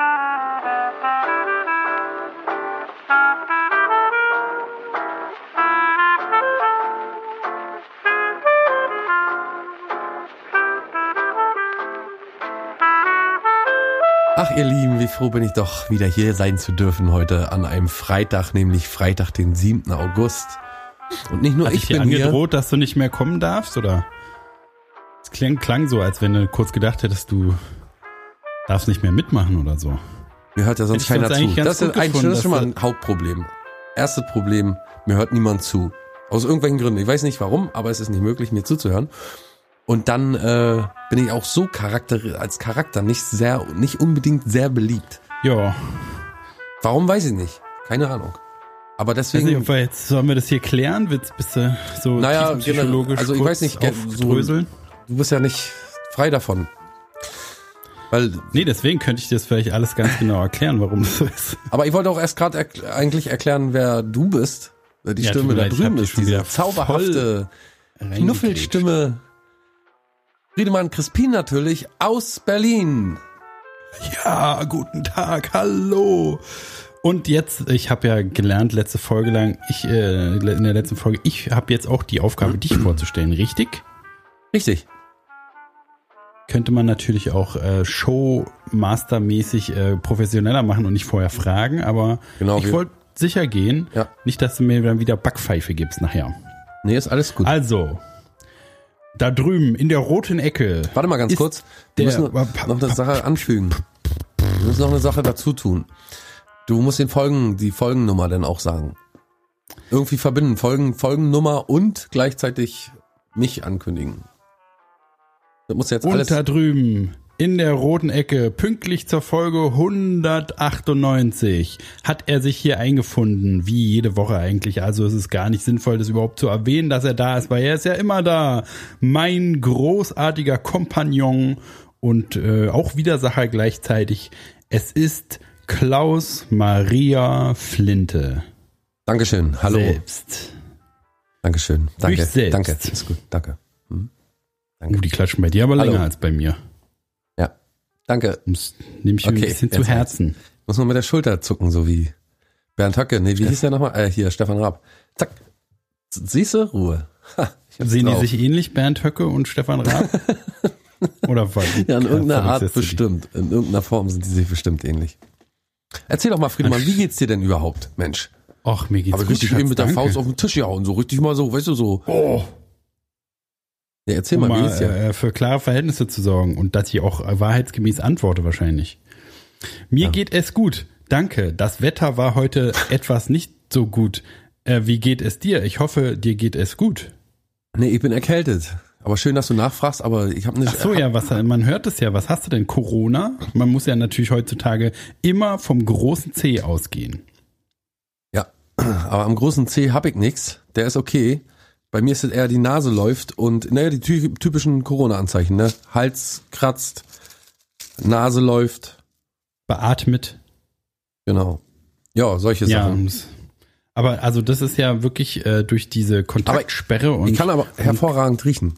Ach, ihr Lieben, wie froh bin ich doch, wieder hier sein zu dürfen heute an einem Freitag, nämlich Freitag, den 7. August. Und nicht nur Hat ich dir bin hier. angedroht, dass du nicht mehr kommen darfst, oder? Es klang, klang so, als wenn du kurz gedacht hättest, du darfst nicht mehr mitmachen oder so. Mir hört ja sonst keiner zu. Das ist, ein, gefunden, das ist schon mal ein Hauptproblem. Erstes Problem, mir hört niemand zu. Aus irgendwelchen Gründen. Ich weiß nicht warum, aber es ist nicht möglich, mir zuzuhören. Und dann äh, bin ich auch so Charakter, als Charakter nicht sehr, nicht unbedingt sehr beliebt. Ja, Warum weiß ich nicht. Keine Ahnung. Aber weiß deswegen. nicht, wir jetzt, sollen wir das hier klären? Willst, bist du so Naja, tiefenpsychologisch also ich weiß nicht, so- du bist ja nicht frei davon. Weil, Nee, deswegen könnte ich dir das vielleicht alles ganz genau erklären, warum das so ist. aber ich wollte auch erst gerade erkl eigentlich erklären, wer du bist. Die Ja, Stimme da drüben ist diese zauberhafte. Knuffelstimme. Friedemann Crispin natürlich aus Berlin. Ja, guten Tag, hallo. Und jetzt, ich habe ja gelernt letzte Folge lang, ich äh, in der letzten Folge, ich habe jetzt auch die Aufgabe, dich vorzustellen, richtig? Richtig. Könnte man natürlich auch äh, Showmaster-mäßig äh, professioneller machen und nicht vorher fragen, aber Genau, ich wollte sicher gehen, Ja. nicht, dass du mir dann wieder Backpfeife gibst nachher. Nee, ist alles gut. Also, da drüben in der roten Ecke. Warte mal ganz kurz. Wir müssen noch noch eine Sache anfügen. Wir müssen noch eine Sache dazu tun. Du musst den Folgen, die Folgennummer dann auch sagen. Irgendwie verbinden. Folgen, Folgennummer und gleichzeitig mich ankündigen. Das muss jetzt Und alles. da drüben in der roten Ecke, pünktlich zur Folge 198, hat er sich hier eingefunden, wie jede Woche eigentlich. Also es ist gar nicht sinnvoll, das überhaupt zu erwähnen, dass er da ist, weil er ist ja immer da. Mein großartiger Kompagnon und äh, auch Widersacher gleichzeitig. Es ist Klaus Maria Flinte. Dankeschön. Hallo. Selbst. Dankeschön. Danke. Selbst. Danke. Ist gut. Danke. Hm. Uh, die klatschen bei dir aber Hallo. länger als bei mir. Ja. Danke. Nehme ich Okay, ein bisschen zu Herzen. Muss man mit der Schulter zucken, so wie Bernd Höcke. Nee, wie hieß der nochmal? Äh, hier, Stefan Raab. Zack. Siehst du? Ruhe. Ha, Sehen drauf. die sich ähnlich, Bernd Höcke und Stefan Raab? Oder was? Ja, in irgendeiner Art du die? bestimmt. In irgendeiner Form sind die sich bestimmt ähnlich. Erzähl doch mal, Friedemann, wie geht's dir denn überhaupt, Mensch? Och, mir geht's Aber gut, richtig Schatz, eben mit der danke. Faust auf den Tisch gehauen, so richtig mal so, weißt du, so. Oh, Ja, erzähl um mal, wie dir? äh, für klare Verhältnisse zu sorgen und dass ich auch äh, wahrheitsgemäß antworte wahrscheinlich. Mir geht es gut, danke. Das Wetter war heute etwas nicht so gut. Äh, wie geht es dir? Ich hoffe, dir geht es gut. Nee, ich bin erkältet. Aber schön, dass du nachfragst, aber ich habe nicht. Ach so, ja, was, man hört es ja. Was hast du denn? Corona? Man muss ja natürlich heutzutage immer vom großen C ausgehen. Ja, aber am großen C hab ich nix. Der ist okay. Bei mir ist es eher die Nase läuft und naja, die ty typischen Corona-Anzeichen, ne? Hals kratzt, Nase läuft, Beatmet. genau. Ja, solche Ja, Sachen. aber also das ist ja wirklich äh, durch diese Kontaktsperre und Ich kann aber hervorragend riechen.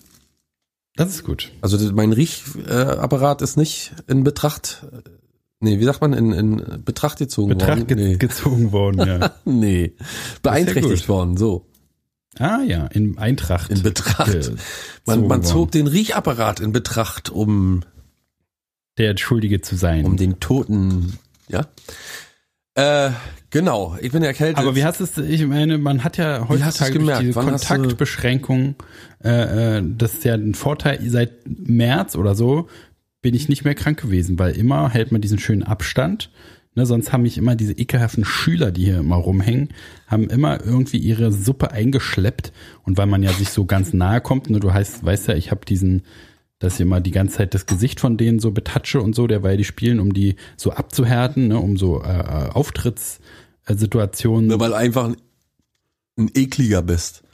das ist gut. Also mein Riechapparat ist nicht in Betracht, äh, nee, wie sagt man, in, in Betracht gezogen Betracht ge worden. Nee. gezogen worden, ja. nee, beeinträchtigt gut. worden, so. Ah ja, in Eintracht. In Betracht. Man, man zog den Riechapparat in Betracht, um, der Schuldige zu sein. um den Toten, ja. Äh, genau, ich bin erkältet. aber wie hast du es, ich meine, man hat ja heutzutage durch diese Wann Kontaktbeschränkung, äh, äh, das ist ja ein Vorteil, seit März oder so bin ich nicht mehr krank gewesen, weil immer hält man diesen schönen Abstand. Ne, sonst haben mich immer diese ekelhaften Schüler, die hier immer rumhängen, haben immer irgendwie ihre Suppe eingeschleppt. Und weil man ja sich so ganz nahe kommt, ne, du heißt, weißt ja, ich habe diesen, dass ich immer die ganze Zeit das Gesicht von denen so betatsche und so, derweil die spielen, um die so abzuhärten, ne, um so äh, äh, Auftrittssituationen Nur weil einfach ein, ein ekliger bist.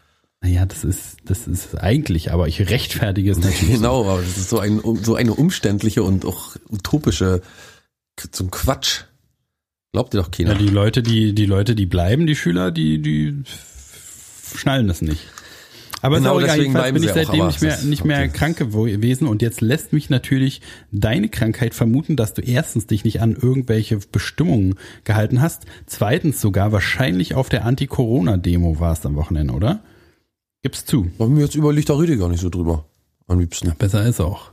Naja, das ist, das ist eigentlich, aber ich rechtfertige es natürlich. Genau, aber das ist so, ein, so eine umständliche und auch utopische, ein Quatsch. Glaubt dir doch Ja, keiner. die Leute, die, die Leute, die bleiben, die Schüler, die, die schnallen das nicht. Aber Genau deswegen jedenfalls bleiben bin ich sie auch, seitdem aber nicht mehr, ist nicht mehr okay. krank gewesen und jetzt lässt mich natürlich deine Krankheit vermuten, dass du erstens dich nicht an irgendwelche Bestimmungen gehalten hast, zweitens sogar wahrscheinlich auf der Anti-Corona-Demo warst am Wochenende, oder? Gib's zu. Aber mir jetzt überlegt der Rüdiger nicht so drüber. Am liebsten. Besser ist auch.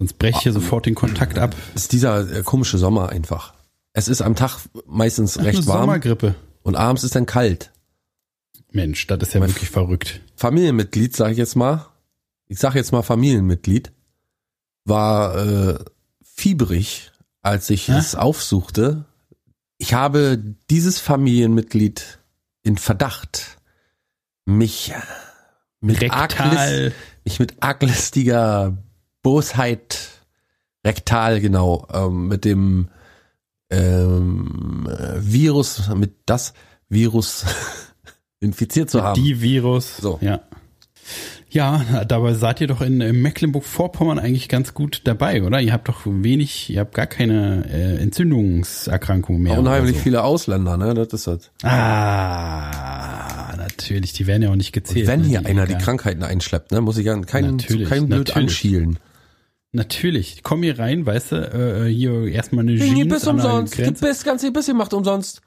Sonst brech ich hier sofort den Kontakt ab. Ist dieser äh, komische Sommer einfach. Es ist am Tag meistens recht eine warm Sommergrippe. und abends ist dann kalt. Mensch, das ist ja wirklich verrückt. Familienmitglied, sage ich jetzt mal, ich sage jetzt mal Familienmitglied, war äh, fiebrig, als ich Hä? es aufsuchte. Ich habe dieses Familienmitglied in Verdacht, mich mit, arglis, Rektal. mich mit arglistiger Bosheit, rektal genau, ähm, mit dem ähm, äh, Virus, mit das Virus infiziert zu haben. Die Virus. So. Ja. Ja, dabei seid ihr doch in äh, Mecklenburg-Vorpommern eigentlich ganz gut dabei, oder? Ihr habt doch wenig, ihr habt gar keine äh, Entzündungserkrankungen mehr. Unheimlich so. viele Ausländer, ne? Das ist das. Ah, natürlich, die werden ja auch nicht gezählt. Wenn ne, hier einer die. Krankheiten einschleppt, ne, muss ich ja keinen, keinen blöd natürlich. anschielen. Natürlich, komm hier rein, weißt du, äh, hier erstmal eine Jeans bist an der umsonst. Grenze, bist ganz bisschen macht umsonst.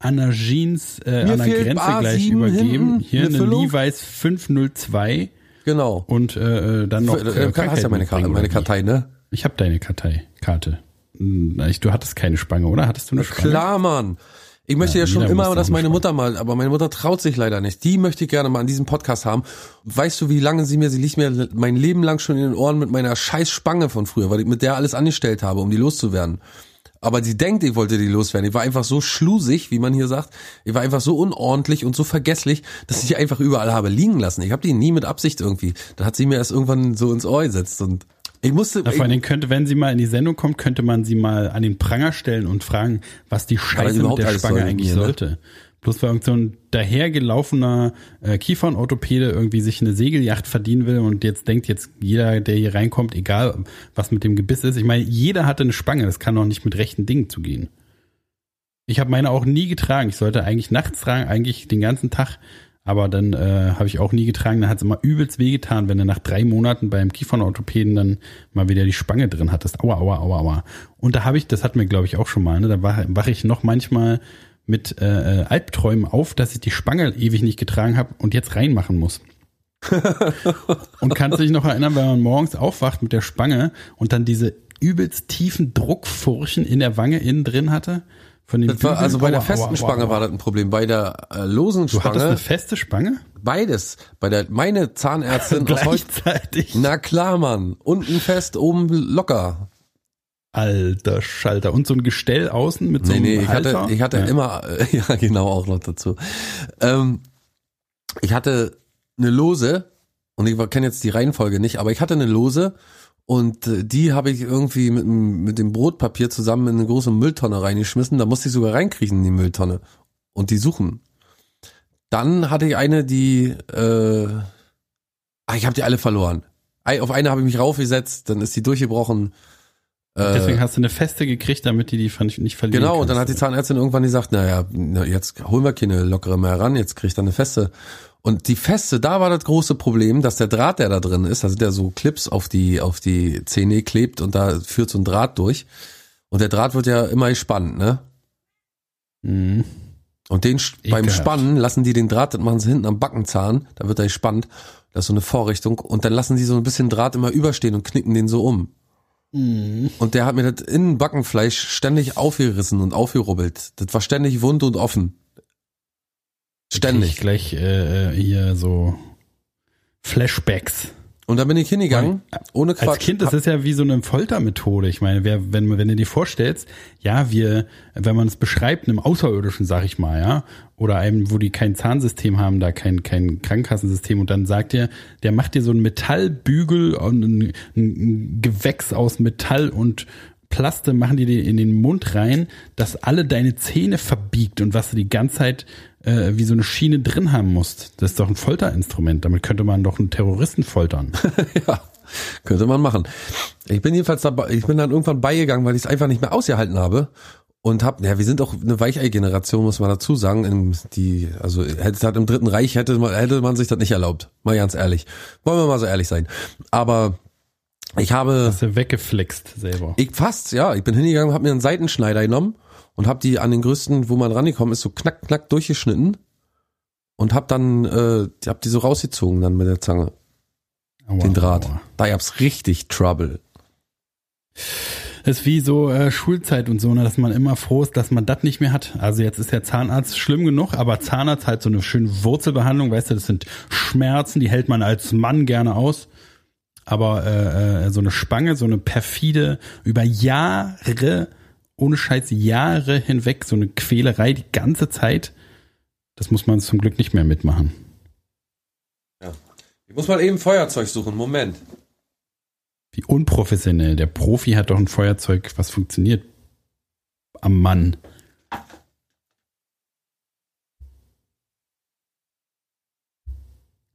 an der Jeans äh, an der Grenze A7 gleich übergeben. hinten, Hier eine eine. Levi's 502 Genau. und äh, äh, dann noch Du äh, hast ja meine, Karte, meine? Kartei, ne? Ich habe deine Kartei, Karte. Hm, Du hattest keine Spange, oder? Hattest du eine Spange? Klar, Mann. Ich möchte Ja, ja, schon immer, dass eine meine. Mutter mal, aber meine Mutter traut sich leider nicht. Die möchte ich gerne mal an diesem Podcast haben. Weißt du, wie lange sie mir, sie liegt mir mein Leben lang schon in den Ohren mit meiner scheiß Spange von früher, weil ich mit der alles angestellt habe, um die loszuwerden. Aber sie denkt, ich wollte die loswerden. Ich war einfach so schlusig, wie man hier sagt. Ich war einfach so unordentlich und so vergesslich, dass ich die einfach überall habe liegen lassen. Ich habe die nie mit Absicht irgendwie. Da hat sie mir erst irgendwann so ins Ohr gesetzt und ich musste. Ja, vor allen Dingen könnte, wenn sie mal in die Sendung kommt, könnte man sie mal an den Pranger stellen und fragen, was die Scheiße mit der Spange soll eigentlich mir, ne? sollte. Bloß weil irgend so ein dahergelaufener äh, Kiefernorthopäde irgendwie sich eine Segelyacht verdienen will und jetzt denkt jetzt jeder, der hier reinkommt, egal was mit dem Gebiss ist. Ich meine, jeder hatte eine Spange, das kann doch nicht mit rechten Dingen zugehen. Ich habe meine auch nie getragen. Ich sollte eigentlich nachts tragen, eigentlich den ganzen Tag. Aber dann äh, habe ich auch nie getragen. Dann hat es immer übelst wehgetan, wenn du nach drei Monaten beim Kiefernorthopäden dann mal wieder die Spange drin hattest. Aua, aua, aua, aua. Und da habe ich, das hatten wir glaube ich auch schon mal, ne? da wache wach ich noch manchmal mit äh, äh, Albträumen auf, dass ich die Spange ewig nicht getragen habe und jetzt reinmachen muss. und kannst dich noch erinnern, wenn man morgens aufwacht mit der Spange und dann diese übelst tiefen Druckfurchen in der Wange innen drin hatte? Von Das war, also bei der Aua, festen aua, Spange aua. war das ein Problem. Bei der äh, losen Du hattest Spange, eine feste Spange? beides. Bei der, meine Zahnärztin Gleichzeitig. na klar, Mann. Unten fest, oben locker. Alter Schalter. Und so ein Gestell außen mit so Nee, einem nee, ich Halter? hatte, ich hatte ja. immer, ja genau, auch noch dazu. Ähm, ich hatte eine Lose, und ich kenne jetzt die Reihenfolge nicht, aber ich hatte eine Lose und äh, die habe ich irgendwie mit, dem- mit dem Brotpapier zusammen in eine große Mülltonne reingeschmissen. Da musste ich sogar reinkriechen in die Mülltonne und die suchen. Dann hatte ich eine, die, äh, ach, ich habe die alle verloren. Auf eine habe ich mich raufgesetzt, dann ist die durchgebrochen. Äh, Deswegen hast du eine feste gekriegt, damit die die nicht verlieren Genau, und dann hat die kannst. Zahnärztin irgendwann gesagt, naja, na, jetzt holen wir keine lockere mehr ran, jetzt kriegt er eine feste. Und die feste, da war das große Problem, dass der Draht, der da drin ist, da sind ja so Clips auf die, auf die Zähne klebt und da führt so ein Draht durch. Und der Draht wird ja immer gespannt, ne? Mhm. Und den sch- beim Ekelhaft. Spannen lassen die den Draht, das machen sie hinten am Backenzahn, da wird er gespannt. Das ist so eine Vorrichtung. Und dann lassen die so ein bisschen Draht immer überstehen und knicken den so um. Mhm. Und der hat mir das Innenbackenfleisch ständig aufgerissen und aufgerubbelt. Das war ständig wund und offen. Ständig. Ich gleich äh, äh, hier so Flashbacks. Und dann bin ich hingegangen, ohne Quatsch. Als Kind, das ist ja wie so eine Foltermethode. Ich meine, wer, wenn, wenn du dir vorstellst, ja, wir, wenn man es beschreibt, einem Außerirdischen, sag ich mal, ja, oder einem, wo die kein Zahnsystem haben, da kein, kein Krankenkassensystem und dann sagt der, der macht dir so einen Metallbügel und ein, ein Gewächs aus Metall und Plaste machen die dir in den Mund rein, dass alle deine Zähne verbiegt und was du die ganze Zeit äh, wie so eine Schiene drin haben musst. Das ist doch ein Folterinstrument. Damit könnte man doch einen Terroristen foltern. ja, könnte man machen. Ich bin jedenfalls dabei, ich bin dann irgendwann beigegangen, weil ich es einfach nicht mehr ausgehalten habe. und hab, ja, wir sind auch eine Weichei-Generation, muss man dazu sagen. In die, also hätte hat im Dritten Reich hätte man, hätte man sich das nicht erlaubt. Mal ganz ehrlich. Wollen wir mal so ehrlich sein. Aber ich habe. Hast du weggeflext selber. Ich fast, ja. Ich bin hingegangen, habe mir einen Seitenschneider genommen und habe die an den größten, wo man rangekommen ist, so knack, knack durchgeschnitten und hab dann, äh, hab die so rausgezogen dann mit der Zange. Aua, den Draht. aua. Da gab's richtig Trouble. Das ist wie so äh, Schulzeit und so, ne, dass man immer froh ist, dass man das nicht mehr hat. Also jetzt ist der Zahnarzt schlimm genug, aber Zahnarzt halt so eine schöne Wurzelbehandlung, weißt du, das sind Schmerzen, die hält man als Mann gerne aus. Aber äh, äh, so eine Spange, so eine perfide, über Jahre, ohne Scheiß Jahre hinweg, so eine Quälerei die ganze Zeit, das muss man zum Glück nicht mehr mitmachen. Ich muss mal eben Feuerzeug suchen. Moment. Wie unprofessionell. Der Profi hat doch ein Feuerzeug, was funktioniert am Mann.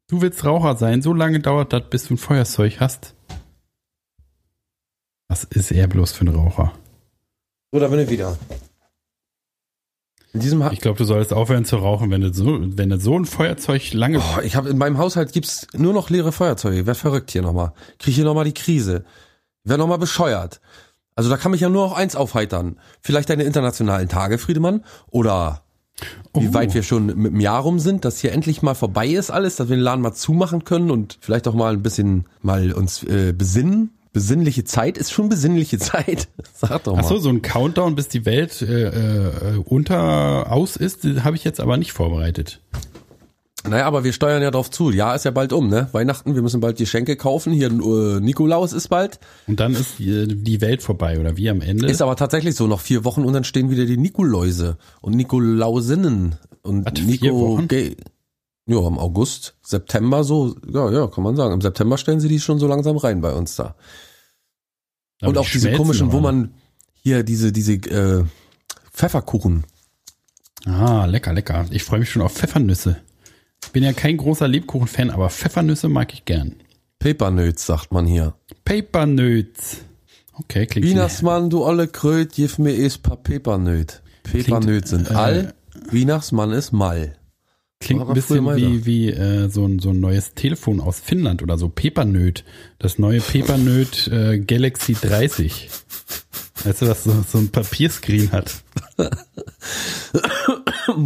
Du willst Raucher sein, so lange dauert das, bis du ein Feuerzeug hast. Was ist er bloß für ein Raucher? So, da bin ich wieder. In diesem ha Ich glaube, du solltest aufhören zu rauchen, wenn du so, wenn du so ein Feuerzeug lange. oh, ich habe in meinem Haushalt gibt's nur noch leere Feuerzeuge. Werd verrückt hier nochmal. Krieg hier nochmal die Krise. Werd nochmal bescheuert. Also da kann mich ja nur noch eins aufheitern. Vielleicht deine internationalen Tage, Friedemann. Oder wie Oh. weit wir schon mit dem Jahr rum sind, dass hier endlich mal vorbei ist alles, dass wir den Laden mal zumachen können und vielleicht auch mal ein bisschen mal uns äh, besinnen. Besinnliche Zeit ist schon besinnliche Zeit. Sag doch mal. Ach so, so ein Countdown, bis die Welt äh, äh, unter aus ist, habe ich jetzt aber nicht vorbereitet. Naja, aber wir steuern ja drauf zu. Ja, ist ja bald um, ne? Weihnachten, wir müssen bald Geschenke kaufen. Hier äh, Nikolaus ist bald. Und dann ist die, die Welt vorbei oder wie am Ende? Ist aber tatsächlich so, noch vier Wochen und dann stehen wieder die Nikoläuse und Nikolausinnen und Was, Nico vier Wochen? Ge- Ja, im August, September so, ja, ja, kann man sagen. Im September stellen sie die schon so langsam rein bei uns da. Aber und auch diese komischen, wo man hier diese, diese äh, Pfefferkuchen. Ah, lecker, lecker. Ich freue mich schon auf Pfeffernüsse. Ich bin ja kein großer Lebkuchen-Fan, aber Pfeffernüsse mag ich gern. Pepernöts, sagt man hier. Papernöts. Okay, klingt Weihnachtsmann, du alle Kröt, gib mir es paar Pepernöt. Pepernöt sind äh, all, Weihnachtsmann ist mal. Klingt ein bisschen wie, wie äh, so, ein, so ein neues Telefon aus Finnland oder so. Pepernöt. Das neue Pepernöt äh, Galaxy 30. Weißt du, was so, so ein Papierscreen hat?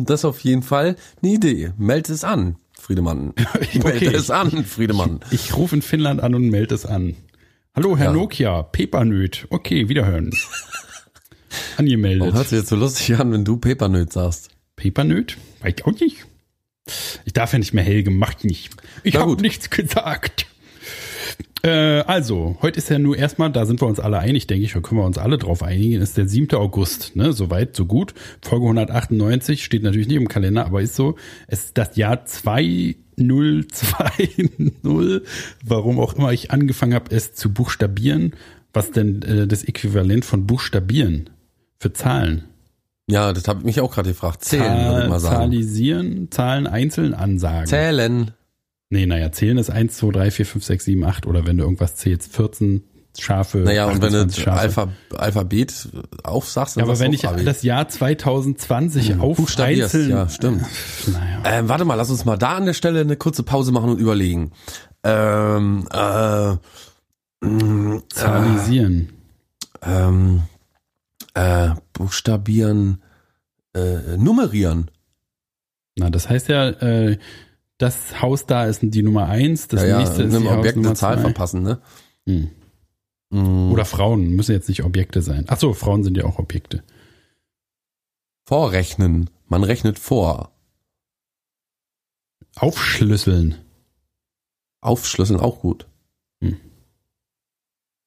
Das ist auf jeden Fall eine Idee. Meld es an, Friedemann. Meld Okay, es an, Friedemann. Ich rufe in Finnland an und melde es an. Hallo, Herr Ja. Nokia, Pepernöt. Okay, wiederhören. Angemeldet. Warum hört sich jetzt so lustig an, wenn du Pepernöt sagst? Pepernöt? Weiß ich auch nicht. Ich darf ja nicht mehr Helge, macht nicht. Ich habe nichts gesagt. Äh, also, heute ist ja nur erstmal, da sind wir uns alle einig, denke ich, da können wir uns alle drauf einigen, ist der 7. August, ne? Soweit, so gut. Folge 198 steht natürlich nicht im Kalender, aber ist so. Es ist das Jahr 2020, warum auch immer ich angefangen habe, es zu buchstabieren. Was denn äh, das Äquivalent von buchstabieren für Zahlen? Ja, das habe ich mich auch gerade gefragt. Zählen, würde ich mal sagen. Zahlisieren, Zahlen einzeln ansagen. Zählen. Nee, naja, zählen ist 1, 2, 3, 4, 5, 6, 7, 8 oder wenn du irgendwas zählst, 14 Schafe. Naja, und wenn du 28 Schafe. Alpha, Alphabet aufsagst, dann ja, aber wenn ich Abi. das Jahr 2020 auf buchstabierst, einzeln, ja, stimmt. naja, Ähm, warte mal, lass uns mal da an der Stelle eine kurze Pause machen und überlegen. Ähm, äh, mh, zahlisieren. ähm, äh, buchstabieren, äh, nummerieren. Na, das heißt ja, äh, das Haus da ist die Nummer 1, das ja, ja, nächste ist einem die Objekt Hausnummer eine Zahl zwei. verpassen, ne? Hm. Mhm. Oder Frauen, müssen jetzt nicht Objekte sein. Ach so, Frauen sind ja auch Objekte. Vorrechnen. Man rechnet vor. Aufschlüsseln. Aufschlüsseln auch gut. Hm.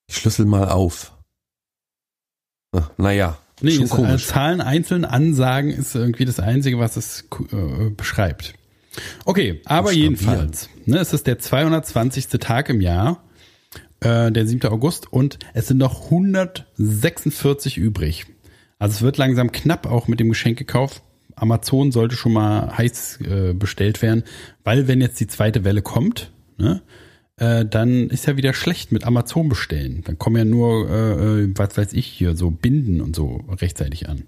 Ich schlüssel mal auf. Ach, Naja, Nee, schon ist, äh, komisch. Zahlen einzeln ansagen ist irgendwie das Einzige, was es äh, beschreibt. Okay, aber jedenfalls, ne, es ist der 220. Tag im Jahr, äh, der 7. August, und es sind noch 146 übrig. Also es wird langsam knapp auch mit dem Geschenkekauf. Amazon sollte schon mal heiß äh, bestellt werden, weil wenn jetzt die zweite Welle kommt, ne, äh, dann ist ja wieder schlecht mit Amazon bestellen. Dann kommen ja nur, äh, äh, was weiß ich hier, so Binden und so rechtzeitig an.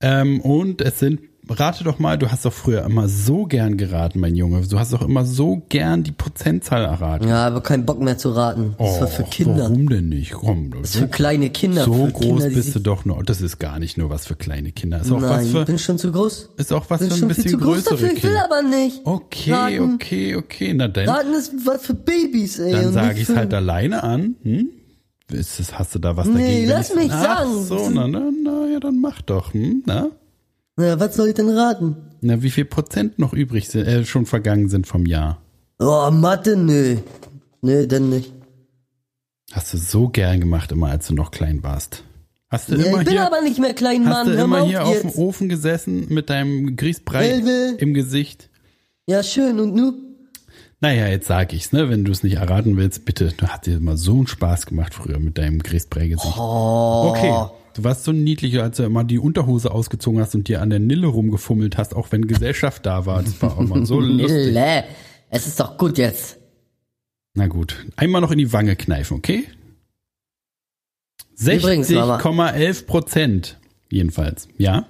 Ähm, und es sind, rate doch mal, du hast doch früher immer so gern geraten, mein Junge. Du hast doch immer so gern die Prozentzahl erraten. Ja, aber keinen Bock mehr zu raten. Das war für Kinder. Warum denn nicht? Komm, Das ist für kleine Kinder. so groß Kinder, bist du doch nur. Das ist gar nicht nur was für kleine Kinder. Ist auch was Nein, für, bin schon zu groß. ist auch was Bin für ein schon viel bisschen zu groß größere dafür, ich will Kinder. aber nicht. Okay, Raten. okay, okay. Na dann, Raten ist was für Babys, ey. dann sage ich es halt alleine an. Hm? Ist das, hast du da was Nee, dagegen? wenn lass ich- mich Ach sagen. so, na, na, na, ja, dann mach doch. Hm? Na? Na, was soll ich denn raten? na, wie viel Prozent noch übrig sind, äh, schon vergangen sind vom Jahr? Oh, Mathe, nö. Nö, denn nicht. Hast du so gern gemacht, immer als du noch klein warst. Hast du Ja, immer ich bin hier, aber nicht mehr klein, hast Mann. du Hör immer hier auf auf dem. Ofen gesessen mit deinem Grießbrei will. im Gesicht? Ja, schön. Und nu? Naja, jetzt sag ich's, ne? Wenn du es nicht erraten willst, bitte. Du hast dir immer so einen Spaß gemacht früher mit deinem Grießbrei-Gesicht. Oh. Okay. Du warst so niedlich, als du immer die Unterhose ausgezogen hast und dir an der Nille rumgefummelt hast, auch wenn Gesellschaft da war. Das war auch mal so lustig. Mille. Es ist doch gut jetzt. Na gut. Einmal noch in die Wange kneifen, okay? Übrigens, Mama. 60,11 Prozent. Jedenfalls. Ja?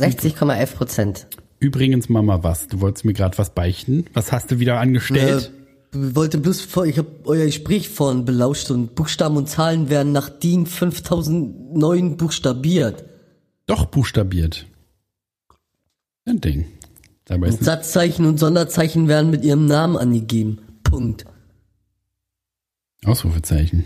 60,11 Prozent. Übrigens, Mama, was? Du wolltest mir gerade was beichten. Was hast du wieder angestellt? Äh, wollte bloß vor, ich habe euer Gespräch vorhin belauscht und Buchstaben und Zahlen werden nach DIN 5009 buchstabiert. Doch buchstabiert. Ein Ding. Dabei Und Satzzeichen und Sonderzeichen werden mit ihrem Namen angegeben. Punkt. Ausrufezeichen.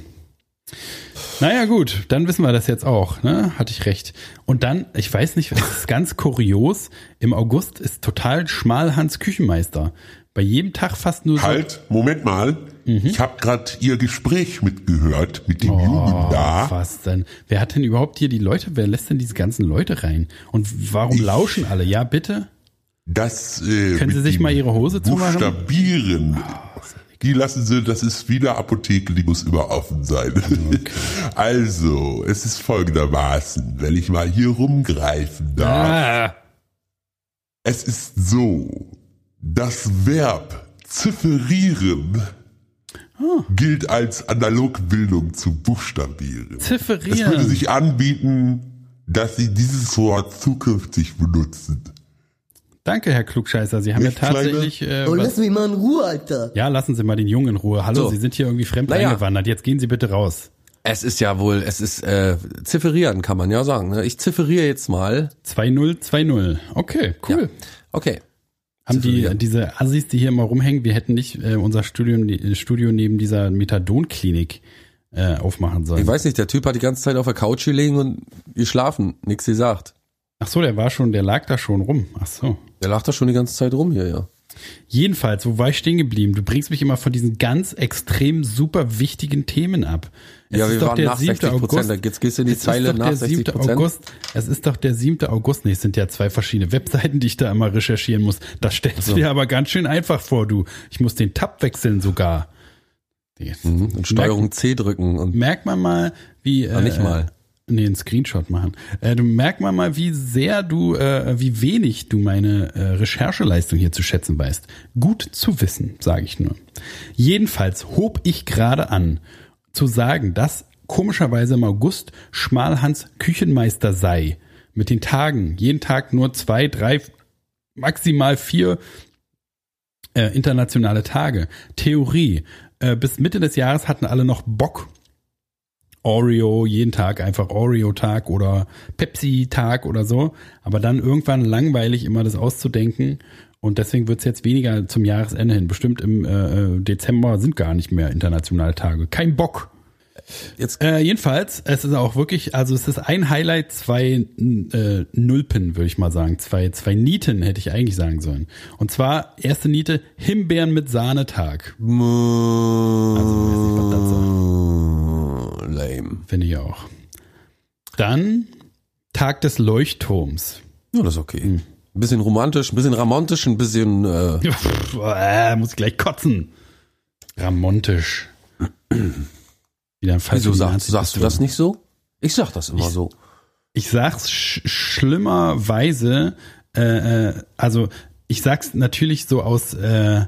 Naja, gut, dann wissen wir das jetzt auch, ne? Hatte ich recht. Und dann, ich weiß nicht, es ist ganz kurios, im August ist total Schmalhans Küchenmeister. Bei jedem Tag fast nur so. Halt, Moment mal. Ich habe gerade Ihr Gespräch mitgehört mit dem Jungen da. Was denn? Wer hat denn überhaupt hier die Leute, wer lässt denn diese ganzen Leute rein? Und warum lauschen alle? Ja, bitte? Das äh, Können Sie sich mal Ihre Hose zumachen? Buchstabieren. Die lassen Sie, das ist wie eine Apotheke, die muss immer offen sein. Also, es ist folgendermaßen, wenn ich mal hier rumgreifen darf. Ah, Es ist so, das Verb zifferieren gilt als Analogbildung zu buchstabieren. Es würde zifferieren. sich anbieten, dass Sie dieses Wort zukünftig benutzen. Danke, Herr Klugscheißer. Sie haben Nicht, ja tatsächlich. Äh, Oh, was, lass mich mal in Ruhe, Alter. ja, lassen Sie mal den Jungen in Ruhe. Hallo, So. Sie sind hier irgendwie fremd Naja. reingewandert. Jetzt gehen Sie bitte raus. Es ist ja wohl, es ist äh, zifferieren, kann man ja sagen. Ne? Ich zifferiere jetzt mal. 2-0, 2-0. Okay, cool. Okay. Haben die, diese Assis, die hier immer rumhängen, wir hätten nicht äh, unser Studio, äh, Studio neben dieser Methadonklinik äh, aufmachen sollen. Ich weiß nicht, der Typ hat die ganze Zeit auf der Couch gelegen und geschlafen, nix gesagt. Ach so, der war schon, der lag da schon rum. Ach so. Der lag da schon die ganze Zeit rum hier, ja. Jedenfalls, wo war ich stehen geblieben? Du bringst mich immer von diesen ganz extrem super wichtigen Themen ab. Ja, wir waren der nach 7. 60 Prozent. Jetzt gehst du in die Es Zeile ist doch nach der 60 7. Prozent. August. Es ist doch der 7. August. Nee, es sind ja zwei verschiedene Webseiten, die ich da immer recherchieren muss. Das stellst du dir aber ganz schön einfach vor, du. Ich muss den Tab wechseln sogar. Mhm. Und Steuerung C drücken und merkt man mal, wie äh, Ah, nicht mal. Nee, einen Screenshot machen. Äh, du merkt man mal, wie sehr du, äh, wie wenig du meine äh, Rechercheleistung hier zu schätzen weißt. Gut zu wissen, sage ich nur. Jedenfalls hob ich gerade an, zu sagen, dass komischerweise im August Schmalhans Küchenmeister sei. Mit den Tagen. Jeden Tag nur zwei, drei, maximal vier äh, internationale Tage. Theorie. Äh, bis Mitte des Jahres hatten alle noch Bock. Oreo, jeden Tag einfach Oreo-Tag oder Pepsi-Tag oder so. Aber dann irgendwann langweilig immer das auszudenken. Und deswegen wird's jetzt weniger zum Jahresende hin. Bestimmt im äh, äh, Dezember sind gar nicht mehr internationale Tage. Kein Bock. jetzt Äh, jedenfalls, es ist auch wirklich, also es ist ein Highlight, zwei äh, Nulpen, würde ich mal sagen. Zwei, zwei Nieten hätte ich eigentlich sagen sollen. Und zwar, erste Niete, Himbeeren mit Sahnetag. also, weiß nicht, was das lame. Finde ich auch. Dann Tag des Leuchtturms. Ja, das ist okay. Ein bisschen romantisch, ein bisschen ramontisch, ein bisschen äh, äh, muss ich gleich kotzen. Ramontisch. Wieder ein Fall Wieso sagst, sagst du das nicht so? Ich sag das immer so. Ich sag's sch schlimmerweise, äh, äh, also ich sag's natürlich so aus äh,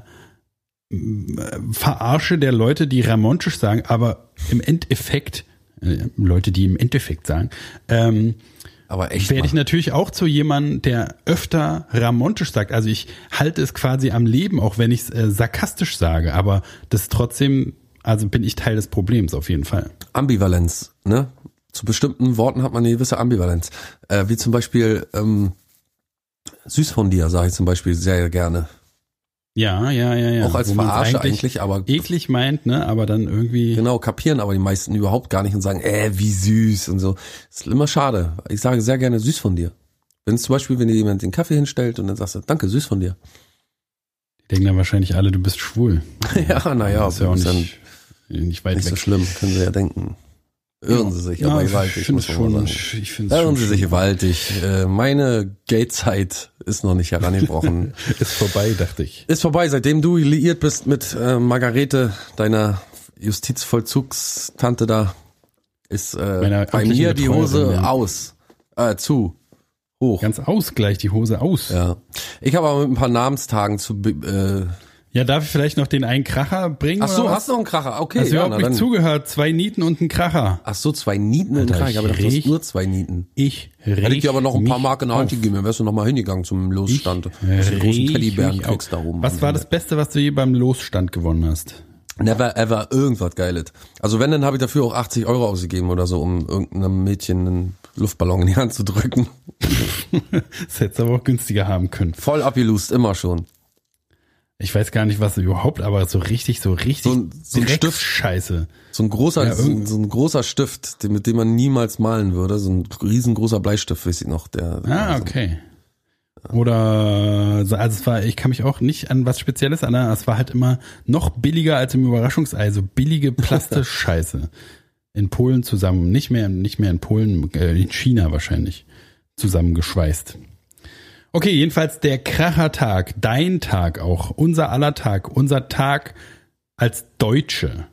Verarsche der Leute, die Ramontisch sagen, aber im Endeffekt, äh, Leute, die im Endeffekt sagen, ähm, Aber echt werde ich natürlich auch zu jemandem, der öfter ramontisch sagt. Also ich halte es quasi am Leben, auch wenn ich es äh, sarkastisch sage, aber das trotzdem, also bin ich Teil des Problems auf jeden Fall. Ambivalenz, ne? Zu bestimmten Worten hat man eine gewisse Ambivalenz. Äh, wie zum Beispiel ähm, süß von dir, sage ich zum Beispiel sehr gerne. Ja, ja, ja, ja. Auch als Wo Verarsche eigentlich, aber eklig meint, ne, aber dann irgendwie. genau, kapieren aber die meisten überhaupt gar nicht und sagen, äh, wie süß und so. ist immer schade. Ich sage sehr gerne süß von dir. Wenn zum Beispiel, wenn dir jemand den Kaffee hinstellt und dann sagst du, danke, süß von dir. Die denken dann wahrscheinlich alle, du bist schwul. ja, naja, ist ja auch dann nicht, nicht weit nicht so weg. schlimm, können sie ja denken. Irren sie sich, aber ja, gewaltig, ich finde schon, Irren sie sich gewaltig. Äh, meine Gay-Zeit ist noch nicht herangebrochen. Ist vorbei, dachte ich. ist vorbei, seitdem du liiert bist mit äh, Margarete, deiner Justizvollzugstante da, ist äh, bei mir die Hose ja. aus, äh, zu, hoch. Ganz aus gleich die Hose aus. Ja. Ich habe aber mit ein paar Namenstagen zu. be- Äh, darf ich vielleicht noch den einen Kracher bringen? ach so, hast du noch einen Kracher? Okay, Hast du ja, überhaupt nicht zugehört? Zwei Nieten und ein Kracher. Ach so, zwei Nieten und Alter, Kracher. Ich habe ich gedacht, du hast nur zwei Nieten. Ich Hätte ich dir aber noch ein paar mich Mark in die Hand gegeben, dann wärst du noch mal hingegangen zum Losstand. Du den großen Teddybären kriegst da oben. Was war das Beste, was du je beim Losstand gewonnen hast? Never ever irgendwas Geiles. Also wenn, dann habe ich dafür auch 80 Euro ausgegeben oder so, um irgendeinem Mädchen einen Luftballon in die Hand zu drücken. Das hättest du aber auch günstiger haben können. Voll abgelust, immer schon. Ich weiß gar nicht, was überhaupt, aber so richtig, so richtig So ein- so ein Stift. Scheiße. So ein großer, Ja, so, ein- so ein großer Stift, mit dem man niemals malen würde. So ein riesengroßer Bleistift, weiß ich noch. Der, Ah, okay. Oder, so- also es war, ich kann mich auch nicht an was Spezielles erinnern, es war halt immer noch billiger als im Überraschungsei, so billige Plastikscheiße. In Polen zusammen, nicht mehr, nicht mehr in Polen, äh, in China wahrscheinlich, zusammengeschweißt. Okay, jedenfalls der Krachertag, dein Tag auch, unser aller Tag, unser Tag als Deutsche.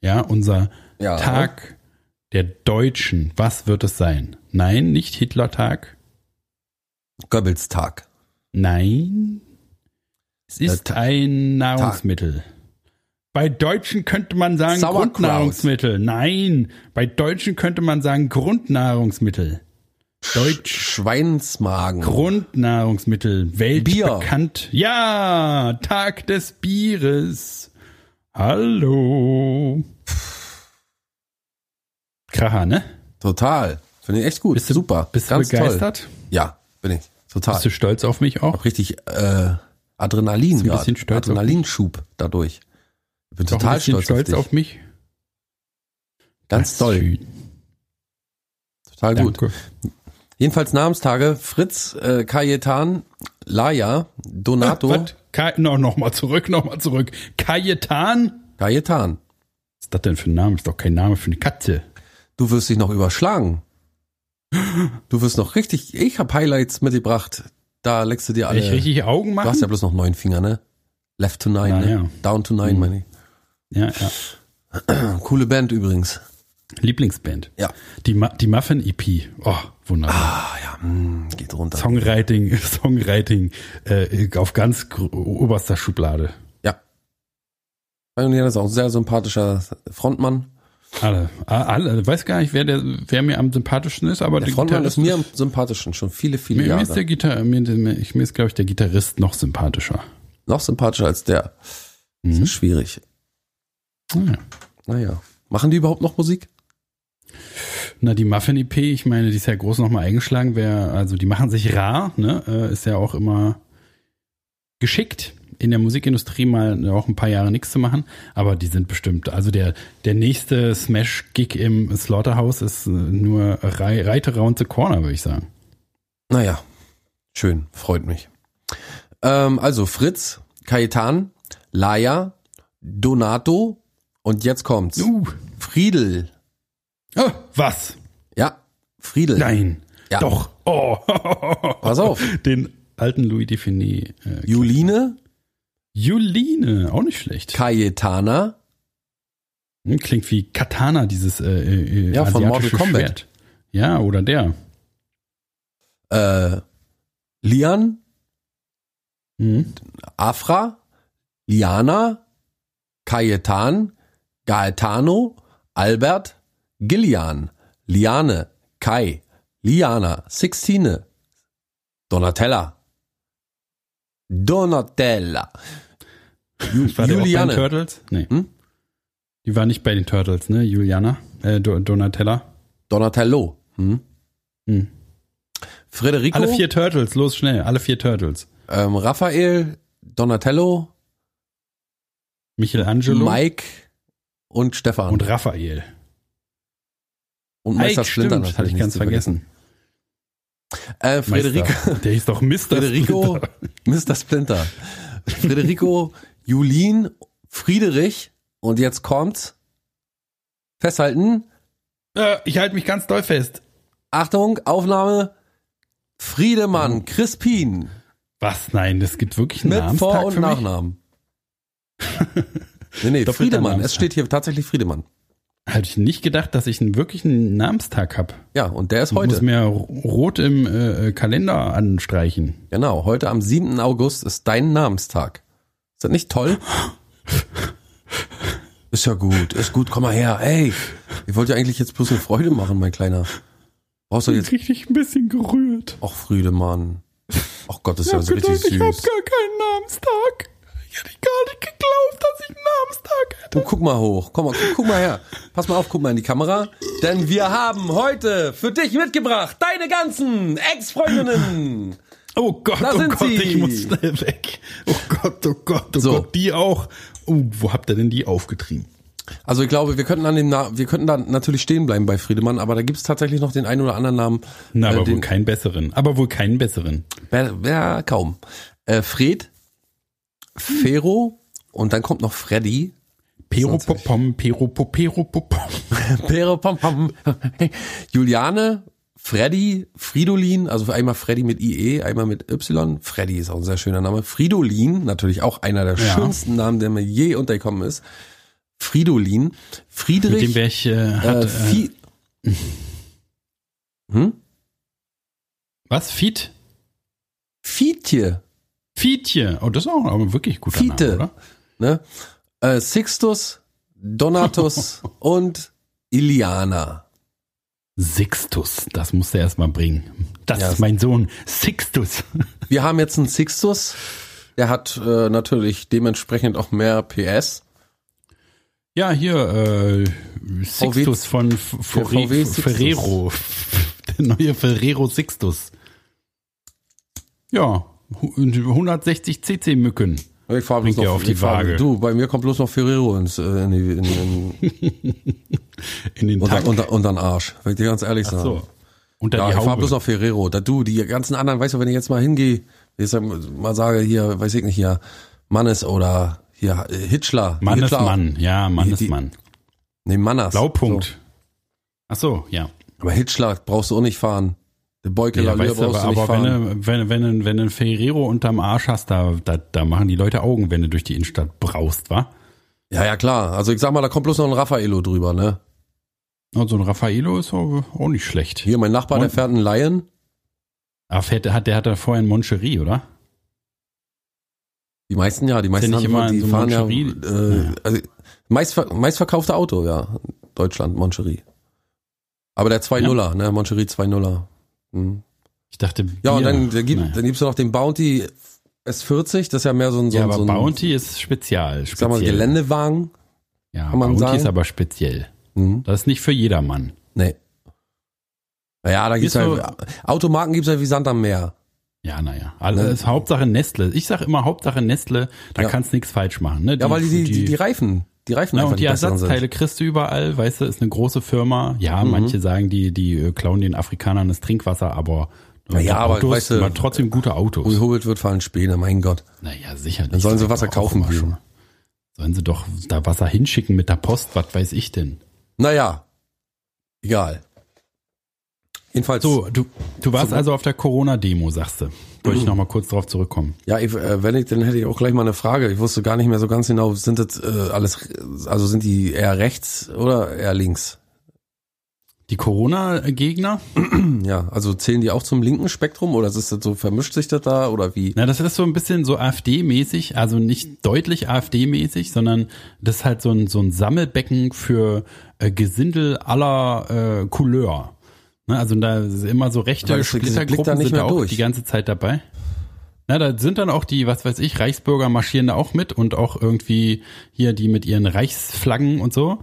Ja, unser Ja. Tag der Deutschen. Was wird es sein? Nein, nicht Hitlertag. Goebbels-Tag. Nein. Es ist Äh, ein Nahrungsmittel. Bei Deutschen könnte man sagen Sauerkraut. Grundnahrungsmittel. Nein, bei Deutschen könnte man sagen Grundnahrungsmittel. Deutsch Schweinsmagen. Grundnahrungsmittel, weltbekannt. Ja, Tag des Bieres. Hallo. Kracher, ne? Total. Finde ich echt gut. Bist du, Super. Bist du Ganz begeistert? Toll. Ja, bin ich. Total. Bist du stolz auf mich auch? Hab richtig äh, Adrenalin du ein bisschen stolz auf? Adrenalinschub dadurch. Ich bin Auch ein total bisschen stolz, auf dich. mich. Ganz toll. Total gut. Jedenfalls Namenstage. Fritz, äh, Kajetan, Laia, Donato? Ka no, noch mal zurück, noch mal zurück. Kajetan? Kajetan. Was ist das denn für ein Name? Ist doch kein Name für eine Katze. Du wirst dich noch überschlagen. Du wirst noch richtig, ich habe Highlights mitgebracht. Da leckst du dir alle. Ich richtig Augen du machen? hast ja bloß noch neun Finger, ne? Left to nine, Na ne? ja. Down to nine, Mhm. meine ja, ja. ich. Coole Band übrigens. Lieblingsband. Ja. Die, Ma die Muffin EP. Oh, wunderbar. Ah, ja, mh, geht runter. Songwriting, Songwriting äh, auf ganz oberster Schublade. Ja. Pioneer ist auch ein sehr sympathischer Frontmann. Alle, alle, weiß gar nicht, wer der, wer mir am sympathischsten ist, aber Der Frontmann ist Gitarrist mir am sympathischen, schon viele, viele mir, mir ist Jahre. der Gitar mir, mir, ist glaube ich der Gitarrist noch sympathischer. Noch sympathischer als der. Das Mhm. ist schwierig. Naja. Naja. Machen die überhaupt noch Musik? Na, die Muffin EP, ich meine, die ist ja groß nochmal eingeschlagen, wer, also die machen sich rar, ne, äh, ist ja auch immer geschickt, in der Musikindustrie mal auch ein paar Jahre nichts zu machen, aber die sind bestimmt, also der, der nächste Smash-Gig im Slaughterhouse ist äh, nur Reite Round the Corner, würde ich sagen. Naja. Schön. Freut mich. Ähm, also Fritz, Kajetan, Laia, Donato und jetzt kommt's. Uh. Friedel. Oh, was? Ja. Friedel. Nein. Ja. Doch. Oh. Pass auf. Den alten Louis Defini. Äh, Juline, Juline, auch nicht schlecht. Kajetana, Hm, Klingt wie Katana, dieses äh, äh, Ja, von Mortal Kombat. Schwert. Ja, oder der. äh, Lian, Mhm. Afra, Liana, Kajetan, Gaetano, Albert, Gillian, Liane, Kai, Liana, Sixtine, Donatella, Donatella, Ju War auch bei den Juliane, Turtles? Nee. Hm? Die war nicht bei den Turtles, ne? Juliana? Äh, Do Donatella? Donatello, hm? Hm. Federico, Alle vier Turtles, los schnell, alle vier Turtles. ähm, Raphael, Donatello, Michelangelo Mike und Stefan. und Raphael. Und Meister Ike, Splinter stimmt, hatte ich ganz zu vergessen. Äh, Frederico. Der hieß doch Mr. Splinter. Mr. Splinter. Federico, Julien, Friederich und jetzt kommt's. Festhalten. Äh, ich halte mich ganz doll fest. Achtung, Aufnahme. Friedemann, Crispin. Was? Nein, das gibt wirklich einen Mit Namenstag Vor- und? Nachnamen. nee, nee, Friedemann. Es steht hier tatsächlich Friedemann. Hätte ich nicht gedacht, dass ich einen wirklichen Namenstag hab. Ja, und der ist Ich muss heute. mir rot im äh, Kalender anstreichen. Genau, heute am 7. August ist dein Namenstag. Ist das nicht toll? Ist ja gut, ist gut, komm mal her. Ey, ich wollte dir eigentlich jetzt bloß eine Freude machen, mein Kleiner. Brauchst du jetzt richtig ein bisschen gerührt. Och, Friedemann. Ach Gott, das ist ja so richtig ich hab süß. gar keinen Namenstag. Ich hätte gar nicht geglaubt, dass ich einen Namenstag hätte. Du guck mal hoch. Komm mal, guck, guck mal her. Pass mal auf, guck mal in die Kamera. Denn wir haben heute für dich mitgebracht deine ganzen Ex-Freundinnen. Oh Gott, Da oh sind Gott, sie. ich muss schnell weg. Oh Gott, oh Gott, oh So. Gott, die auch. Oh, wo habt ihr denn die aufgetrieben? Also ich glaube, wir könnten an dem Na wir könnten da natürlich stehen bleiben bei Friedemann, aber da gibt es tatsächlich noch den einen oder anderen Namen. Na, aber äh, wohl keinen besseren. Aber wohl keinen besseren. ja, ja, kaum. Äh, Fred, Fero und dann kommt noch Freddy. Peropopom, Peropopom. Pero pom pom. Juliane, Freddy, Fridolin, also einmal Freddy mit IE, einmal mit Y. Freddy ist auch ein sehr schöner Name. Fridolin, natürlich auch einer der Ja. schönsten Namen, der mir je untergekommen ist. Fridolin, Mit Friedrich, dem wäre ich, äh, hat, äh, äh, hm? was? Fiet? Fietje, Fietje. Oh, das ist auch aber wirklich guter Fiete. Name, oder? ne? Äh, Sixtus, Donatus und Iliana. Sixtus, das musst du erst mal bringen. Das Ja. ist mein Sohn, Sixtus. Wir haben jetzt einen Sixtus, der hat äh, natürlich dementsprechend auch mehr PS. Ja, hier, äh, Sixtus von F- Fore- VW Sixtus. Ferrero. Der neue Ferrero Sixtus. Ja, 160 cc Mücken. Ich fahr Bringt ja auf die fahr- Waage. Du, bei mir kommt bloß noch Ferrero ins, äh, in, die, in, in, In den unter, unter, unter den Arsch, will ich dir ganz ehrlich sagen. so. Unter Ja, die ich fahr Haube. bloß noch Ferrero. Da du, die ganzen anderen, weißt du, wenn ich jetzt mal hingehe, ich sag, mal sage hier, weiß ich nicht, hier, Mannes oder hier, äh, Hitchler. Mann ist Hitchler, Mann. Ja, Mann Die- ist Mann. Nee, Manners. Blaupunkt. So. Ach so, ja. Aber Hitchler brauchst du auch nicht fahren. Der Beukeler ja weißt du, aber, aber wenn du, wenn, wenn, wenn du ein Ferrero unterm Arsch hast, da, da, da machen die Leute Augen, wenn du durch die Innenstadt braust, wa? Ja, ja, klar. Also ich sag mal, da kommt bloß noch ein Raffaello drüber, ne? Und so ein Raffaello ist auch, nicht schlecht. Hier, mein Nachbar, der Und- fährt einen Lion. Aber fährt, hat, der hat da vorher ein Moncherie, oder? Die meisten ja, die meisten nicht haben, immer die so fahren ja, äh, Ja. also meist, meistverkaufte Auto, ja. Deutschland, Moncherie. Aber der 2.0er, ne, Moncherie 2.0er. Hm. Ich dachte, Ja, und Bier. dann, dann, gibt, Naja. dann gibt's noch den Bounty S40, das ist ja mehr so ein, so, ja, ein- aber so ein Bounty ist spezial. ich sag mal, speziell. Geländewagen. ja, kann man Bounty sagen. ist aber speziell. Hm. Das ist nicht für jedermann. Nee. Naja, da gibt's Ist ja, Automarken gibt's ja wie Sand am Meer. Ja, naja. Also Ne? ist Hauptsache Nestle. Ich sag immer Hauptsache Nestle, da Ja. kannst nichts falsch machen. Ne? Ja, weil die, die, die, die Reifen, die Reifen Ja, einfach und die besseren Ersatzteile kriegst du überall, weißt du, ist eine große Firma. Ja, Mhm. manche sagen, die, die äh, klauen den Afrikanern das Trinkwasser, aber Na ja, die aber Autos, weißt du, aber trotzdem gute. Autos. Gehobelt wird fallen Späne, mein Gott. Naja, sicherlich. Dann sollen sie Wasser kaufen schon. Sollen sie doch da Wasser hinschicken mit der Post, was weiß ich denn? Naja, egal. Jedenfalls, So, du, du warst So. also auf der Corona-Demo, sagst du. Wollte ich noch mal kurz drauf zurückkommen. ja, ich, äh, wenn ich, dann hätte ich auch gleich mal eine Frage. Ich wusste gar nicht mehr so ganz genau, sind das äh, alles, also sind die eher rechts oder eher links? Die Corona-Gegner, Ja, also zählen die auch zum linken Spektrum oder ist das so, vermischt sich das da oder wie? na, das ist so ein bisschen so AfD-mäßig, also nicht deutlich AfD-mäßig, sondern das ist halt so ein, so ein Sammelbecken für äh, Gesindel aller äh, Couleur. Ne, also da ist immer so rechte Splittergruppen sind auch durch. die ganze Zeit dabei. Na, da sind dann auch die, was weiß ich, Reichsbürger marschieren da auch mit und auch irgendwie hier die mit ihren Reichsflaggen und so.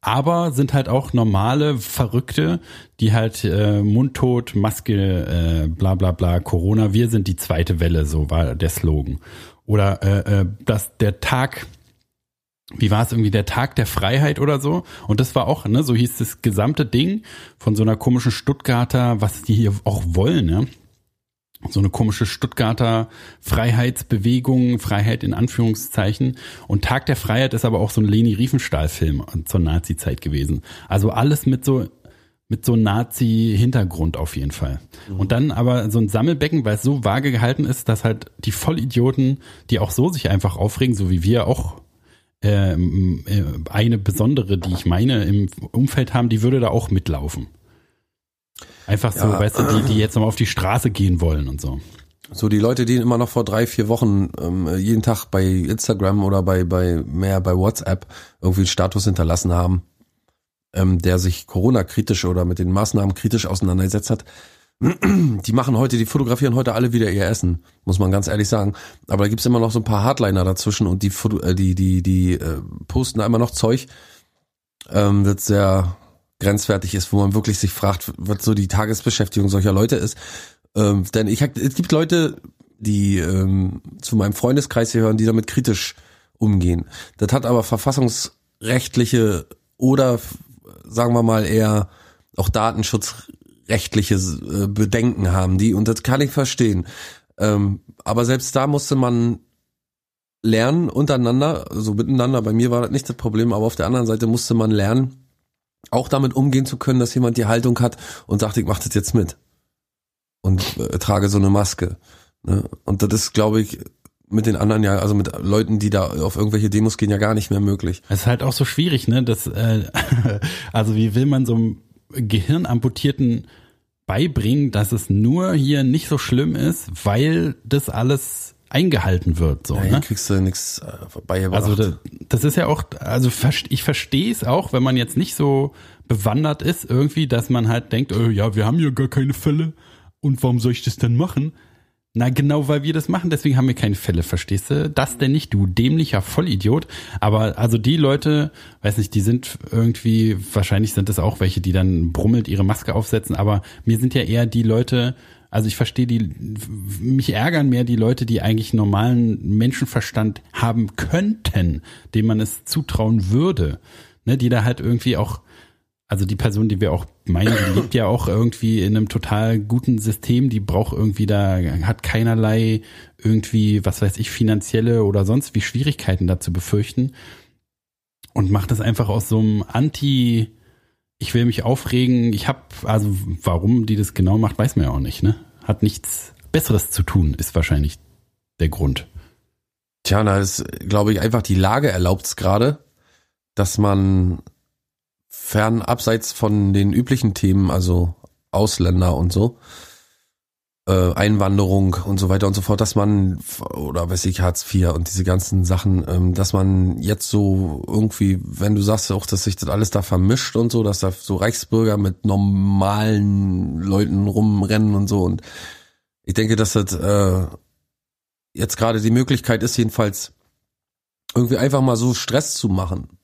Aber sind halt auch normale Verrückte, die halt äh, Mundtot, Maske, äh, bla bla bla, Corona, wir sind die zweite Welle, so war der Slogan. Oder äh, äh, dass der Tag wie war es irgendwie der Tag der Freiheit oder so? Und das war auch ne so hieß das gesamte Ding von so einer komischen Stuttgarter was die hier auch wollen ne? So eine komische Stuttgarter Freiheitsbewegung Freiheit in Anführungszeichen. Und Tag der Freiheit ist aber auch so ein Leni Riefenstahl Film zur Nazi-Zeit gewesen. Also alles mit so mit so Nazi-Hintergrund auf jeden Fall. Und dann aber so ein Sammelbecken, weil es so vage gehalten ist, dass halt die Vollidioten, die auch so sich einfach aufregen, so wie wir auch äh, eine besondere, die ich meine, im Umfeld haben, die würde da auch mitlaufen. Einfach so, Ja. weißt du, die, die jetzt nochmal auf die Straße gehen wollen und so. So die Leute, die immer noch vor drei, vier Wochen ähm, jeden Tag bei Instagram oder bei, bei mehr bei WhatsApp irgendwie einen Status hinterlassen haben, ähm, der sich Corona-kritisch oder mit den Maßnahmen kritisch auseinandergesetzt hat, die machen heute, die fotografieren heute alle wieder ihr Essen, muss man ganz ehrlich sagen. Aber da gibt's immer noch so ein paar Hardliner dazwischen und die, äh, die, die, die äh, posten immer noch Zeug, ähm, das sehr grenzwertig ist, wo man wirklich sich fragt, was so die Tagesbeschäftigung solcher Leute ist. Ähm, denn ich hab, es gibt Leute, die ähm, zu meinem Freundeskreis hier hören, die damit kritisch umgehen. Das hat aber verfassungsrechtliche oder sagen wir mal eher auch datenschutzrechtliche äh, Bedenken haben die und das kann ich verstehen. Ähm, aber selbst da musste man lernen untereinander, so miteinander. Bei mir war das nicht das Problem, aber auf der anderen Seite musste man lernen, auch damit umgehen zu können, dass jemand die Haltung hat und sagt, ich mach das jetzt mit und äh, trage so eine Maske. Ne? Und das ist, glaube ich, mit den anderen ja, also mit Leuten, die da auf irgendwelche Demos gehen, ja gar nicht mehr möglich. Es ist halt auch so schwierig, ne? Das, äh, also wie will man so Gehirnamputierten beibringen, dass es nur hier nicht so schlimm ist, weil das alles eingehalten wird, so, Ja, ne? kriegst du nichts äh, beigebracht. Also das, das ist ja auch, also ich verstehe es auch, wenn man jetzt nicht so bewandert ist, irgendwie, dass man halt denkt, äh, ja, wir haben ja gar keine Fälle und warum soll ich das denn machen? Na genau, weil wir das machen, deswegen haben wir keine Fälle, verstehst du? Das denn nicht, du dämlicher Vollidiot. Aber also die Leute, weiß nicht, die sind irgendwie, wahrscheinlich sind es auch welche, die dann brummelt ihre Maske aufsetzen, aber mir sind ja eher die Leute, also ich verstehe die, mich ärgern mehr die Leute, die eigentlich normalen Menschenverstand haben könnten, dem man es zutrauen würde, ne, die da halt irgendwie auch, also die Person, die wir auch meinen, die lebt ja auch irgendwie in einem total guten System, die braucht irgendwie da, hat keinerlei irgendwie, was weiß ich, finanzielle oder sonst wie Schwierigkeiten da zu befürchten und macht das einfach aus so einem Anti, ich will mich aufregen, ich hab, also warum die das genau macht, weiß man ja auch nicht, ne? Hat nichts Besseres zu tun, ist wahrscheinlich der Grund. Tja, na, das glaube ich einfach die Lage erlaubt es gerade, dass man fern abseits von den üblichen Themen, also Ausländer und so, äh, Einwanderung und so weiter und so fort, dass man oder weiß ich Hartz IV und diese ganzen Sachen, ähm, dass man jetzt so irgendwie, wenn du sagst auch, dass sich das alles da vermischt und so, dass da so Reichsbürger mit normalen Leuten rumrennen und so und ich denke, dass das äh, jetzt gerade die Möglichkeit ist, jedenfalls irgendwie einfach mal so Stress zu machen.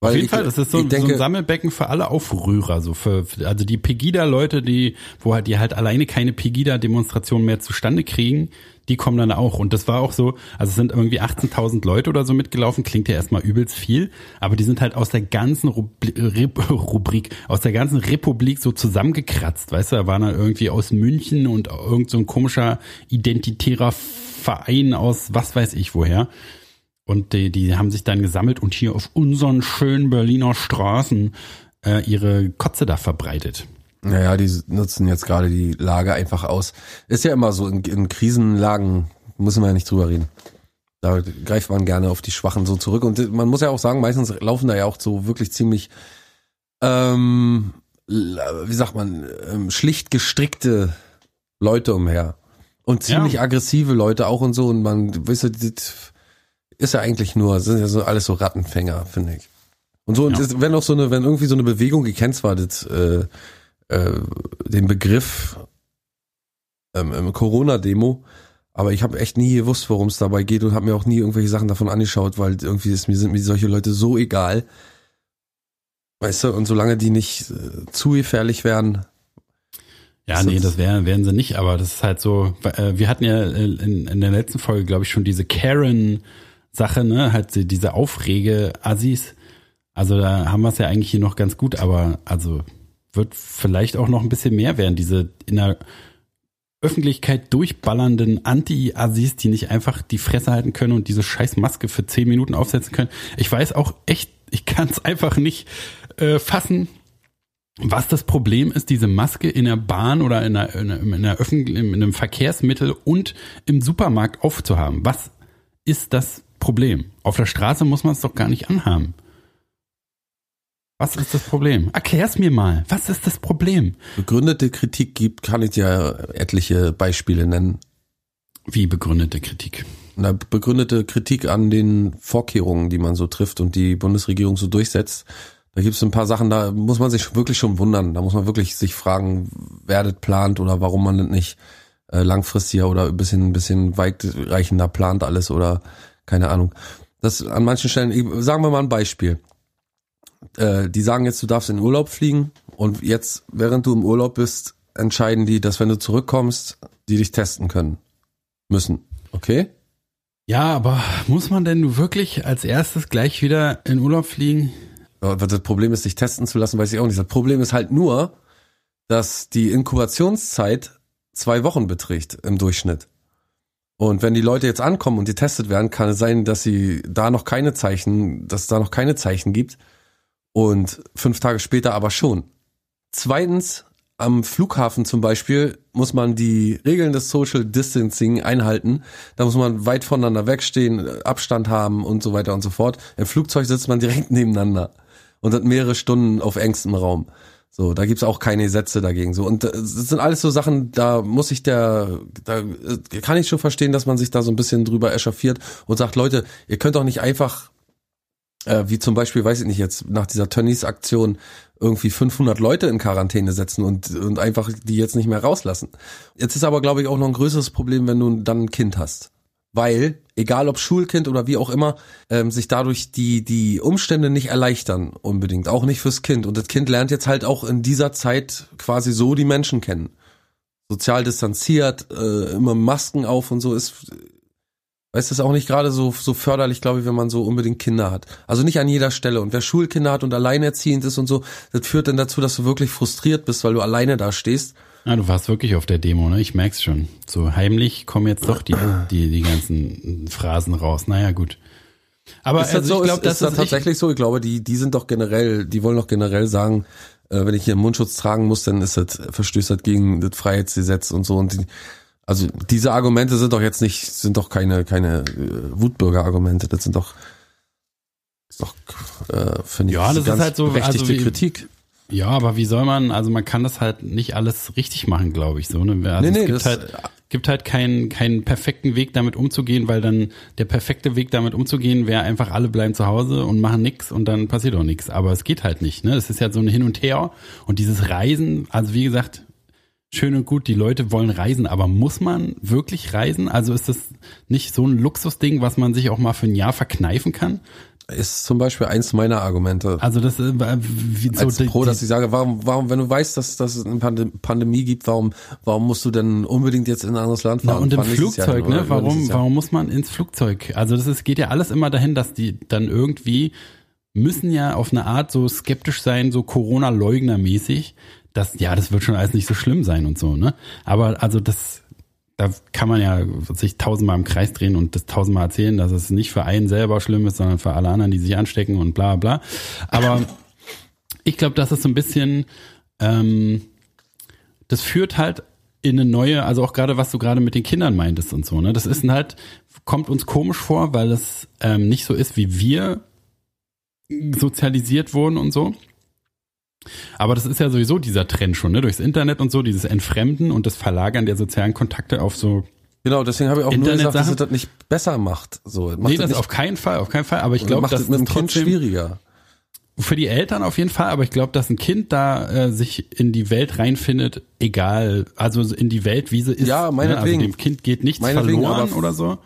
Auf jeden ich, Fall, das ist so, denke, so ein Sammelbecken für alle Aufrührer, so für, also die Pegida-Leute, die, wo halt die halt alleine keine Pegida-Demonstration mehr zustande kriegen, die kommen dann auch. Und das war auch so, also es sind irgendwie 18.000 Leute oder so mitgelaufen, klingt ja erstmal übelst viel, aber die sind halt aus der ganzen Rubri Rep- Rubrik, aus der ganzen Republik so zusammengekratzt, weißt du, da waren dann irgendwie aus München und irgend so ein komischer identitärer Verein aus was weiß ich woher. Und die, die haben sich dann gesammelt und hier auf unseren schönen Berliner Straßen äh, ihre Kotze da verbreitet. Naja, die nutzen jetzt gerade die Lage einfach aus. Ist ja immer so, in, in Krisenlagen müssen wir ja nicht drüber reden. Da greift man gerne auf die Schwachen so zurück. Und man muss ja auch sagen, meistens laufen da ja auch so wirklich ziemlich, ähm, wie sagt man, ähm, schlicht gestrickte Leute umher. Und ziemlich Ja. aggressive Leute auch und so. Und man, weißt du, das ist ja eigentlich nur, sind ja so alles so Rattenfänger, finde ich. Und so, und Ja. das, wenn auch so eine, wenn irgendwie so eine Bewegung das, äh, äh, den Begriff ähm, ähm, Corona-Demo, aber ich habe echt nie gewusst, worum es dabei geht und habe mir auch nie irgendwelche Sachen davon angeschaut, weil irgendwie ist mir sind mir solche Leute so egal. Weißt du, und solange die nicht äh, zu gefährlich werden. Ja, nee, das wären, wären sie nicht, aber das ist halt so, äh, wir hatten ja äh, in, in der letzten Folge, glaube ich, schon diese Karen-Sache, ne, halt diese Aufrege-Assis. Also da haben wir es ja eigentlich hier noch ganz gut, aber also wird vielleicht auch noch ein bisschen mehr werden, diese in der Öffentlichkeit durchballernden Anti-Assis, die nicht einfach die Fresse halten können und diese scheiß Maske für zehn Minuten aufsetzen können. Ich weiß auch echt, ich kann es einfach nicht äh, fassen, was das Problem ist, diese Maske in der Bahn oder in, einer, in, einer, in, einer Öffentlich in einem Verkehrsmittel und im Supermarkt aufzuhaben. Was ist das Problem? Auf der Straße muss man es doch gar nicht anhaben. Was ist das Problem? Erklär's mir mal. Was ist das Problem? Begründete Kritik gibt, kann ich dir etliche Beispiele nennen. Wie begründete Kritik? Na, begründete Kritik an den Vorkehrungen, die man so trifft und die Bundesregierung so durchsetzt. Da gibt es ein paar Sachen, da muss man sich wirklich schon wundern. Da muss man wirklich sich fragen, wer das plant oder warum man das nicht äh, langfristiger oder ein bisschen, ein bisschen weitreichender plant alles oder keine Ahnung. Das an manchen Stellen, sagen wir mal ein Beispiel äh, die sagen jetzt, du darfst in Urlaub fliegen und jetzt, während du im Urlaub bist, entscheiden die, dass wenn du zurückkommst, die dich testen können müssen. Okay? Ja, aber muss man denn wirklich als erstes gleich wieder in Urlaub fliegen? Das Problem ist, dich testen zu lassen, weiß ich auch nicht. Das Problem ist halt nur, dass die Inkubationszeit zwei Wochen beträgt im Durchschnitt. Und wenn die Leute jetzt ankommen und getestet werden, kann es sein, dass sie da noch keine Zeichen, dass es da noch keine Zeichen gibt und fünf Tage später aber schon. Zweitens, am Flughafen zum Beispiel muss man die Regeln des Social Distancing einhalten. Da muss man weit voneinander wegstehen, Abstand haben und so weiter und so fort. Im Flugzeug sitzt man direkt nebeneinander und hat mehrere Stunden auf engstem Raum. So, da gibt's auch keine Sätze dagegen. So und das sind alles so Sachen, da muss ich der, da kann ich schon verstehen, dass man sich da so ein bisschen drüber echauffiert und sagt, Leute, ihr könnt doch nicht einfach äh, wie zum Beispiel, weiß ich nicht, jetzt nach dieser Tönnies-Aktion irgendwie 500 Leute in Quarantäne setzen und, und einfach die jetzt nicht mehr rauslassen. Jetzt ist aber, glaube ich, auch noch ein größeres Problem, wenn du dann ein Kind hast. Weil, egal ob Schulkind oder wie auch immer, ähm, sich dadurch die, die Umstände nicht erleichtern unbedingt, auch nicht fürs Kind. Und das Kind lernt jetzt halt auch in dieser Zeit quasi so die Menschen kennen. Sozial distanziert, äh, immer Masken auf und so ist Weißt du, auch nicht gerade so, so förderlich, glaube ich, wenn man so unbedingt Kinder hat. Also nicht an jeder Stelle. Und wer Schulkinder hat und alleinerziehend ist und so, das führt dann dazu, dass du wirklich frustriert bist, weil du alleine da stehst. Ja, du warst wirklich auf der Demo, ne? Ich merk's schon. So heimlich kommen jetzt doch die, die, die ganzen Phrasen raus. Naja, gut. Aber ist das also so, ich glaube, das ist, ist das tatsächlich so. Ich glaube, die, die sind doch generell, die wollen doch generell sagen, äh, wenn ich hier einen Mundschutz tragen muss, dann ist das verstößt das gegen das Freiheitsgesetz und so. Und die, also diese Argumente sind doch jetzt nicht, sind doch keine, keine äh, Wutbürger-Argumente, das sind doch, ist doch äh, finde ich, ja, das ist halt so berechtigte also wie, Kritik. Ja, aber wie soll man, also man kann das halt nicht alles richtig machen, glaube ich, so, ne? Also nee, nee, es gibt halt, gibt halt keinen, keinen perfekten Weg damit umzugehen, weil dann der perfekte Weg damit umzugehen wäre einfach alle bleiben zu Hause und machen nix und dann passiert auch nichts. Aber es geht halt nicht, ne? Es ist ja so ein Hin und Her und dieses Reisen, also wie gesagt, schön und gut, die Leute wollen reisen, aber muss man wirklich reisen? Also ist das nicht so ein Luxusding, was man sich auch mal für ein Jahr verkneifen kann? Ist zum Beispiel eins meiner Argumente. Also das äh, wie so Als Pro, dass ich sage, warum, warum, wenn du weißt, dass, dass es eine Pandemie gibt, warum, warum musst du denn unbedingt jetzt in ein anderes Land fahren? Na, und im Flugzeug, Jahr, ne? Warum, warum muss man ins Flugzeug? Also das ist, geht ja alles immer dahin, dass die dann irgendwie müssen ja auf eine Art so skeptisch sein, so Corona-Leugner-mäßig, das, ja, das wird schon alles nicht so schlimm sein und so, ne? Aber also das, da kann man ja sich tausendmal im Kreis drehen und das tausendmal erzählen, dass es nicht für einen selber schlimm ist, sondern für alle anderen, die sich anstecken und bla bla. Aber ich glaube, das ist so ein bisschen, ähm, das führt halt in eine neue, also auch gerade was du gerade mit den Kindern meintest und so, ne? Das ist halt, kommt uns komisch vor, weil es ähm, nicht so ist, wie wir sozialisiert wurden und so. Aber das ist ja sowieso dieser Trend schon, ne? Durchs Internet und so, dieses Entfremden und das Verlagern der sozialen Kontakte auf so Genau, deswegen habe ich auch nur gesagt, dass es das nicht besser macht. So, macht nee, das, das auf keinen Fall, auf keinen Fall. Aber ich glaube, das ist mit dem Kind schwieriger. für die Eltern auf jeden Fall, aber ich glaube, dass ein Kind da äh, sich in die Welt reinfindet, egal, also in die Welt, wie sie ist. Ja, ne? meinetwegen. Also dem Kind geht nichts verloren oder so.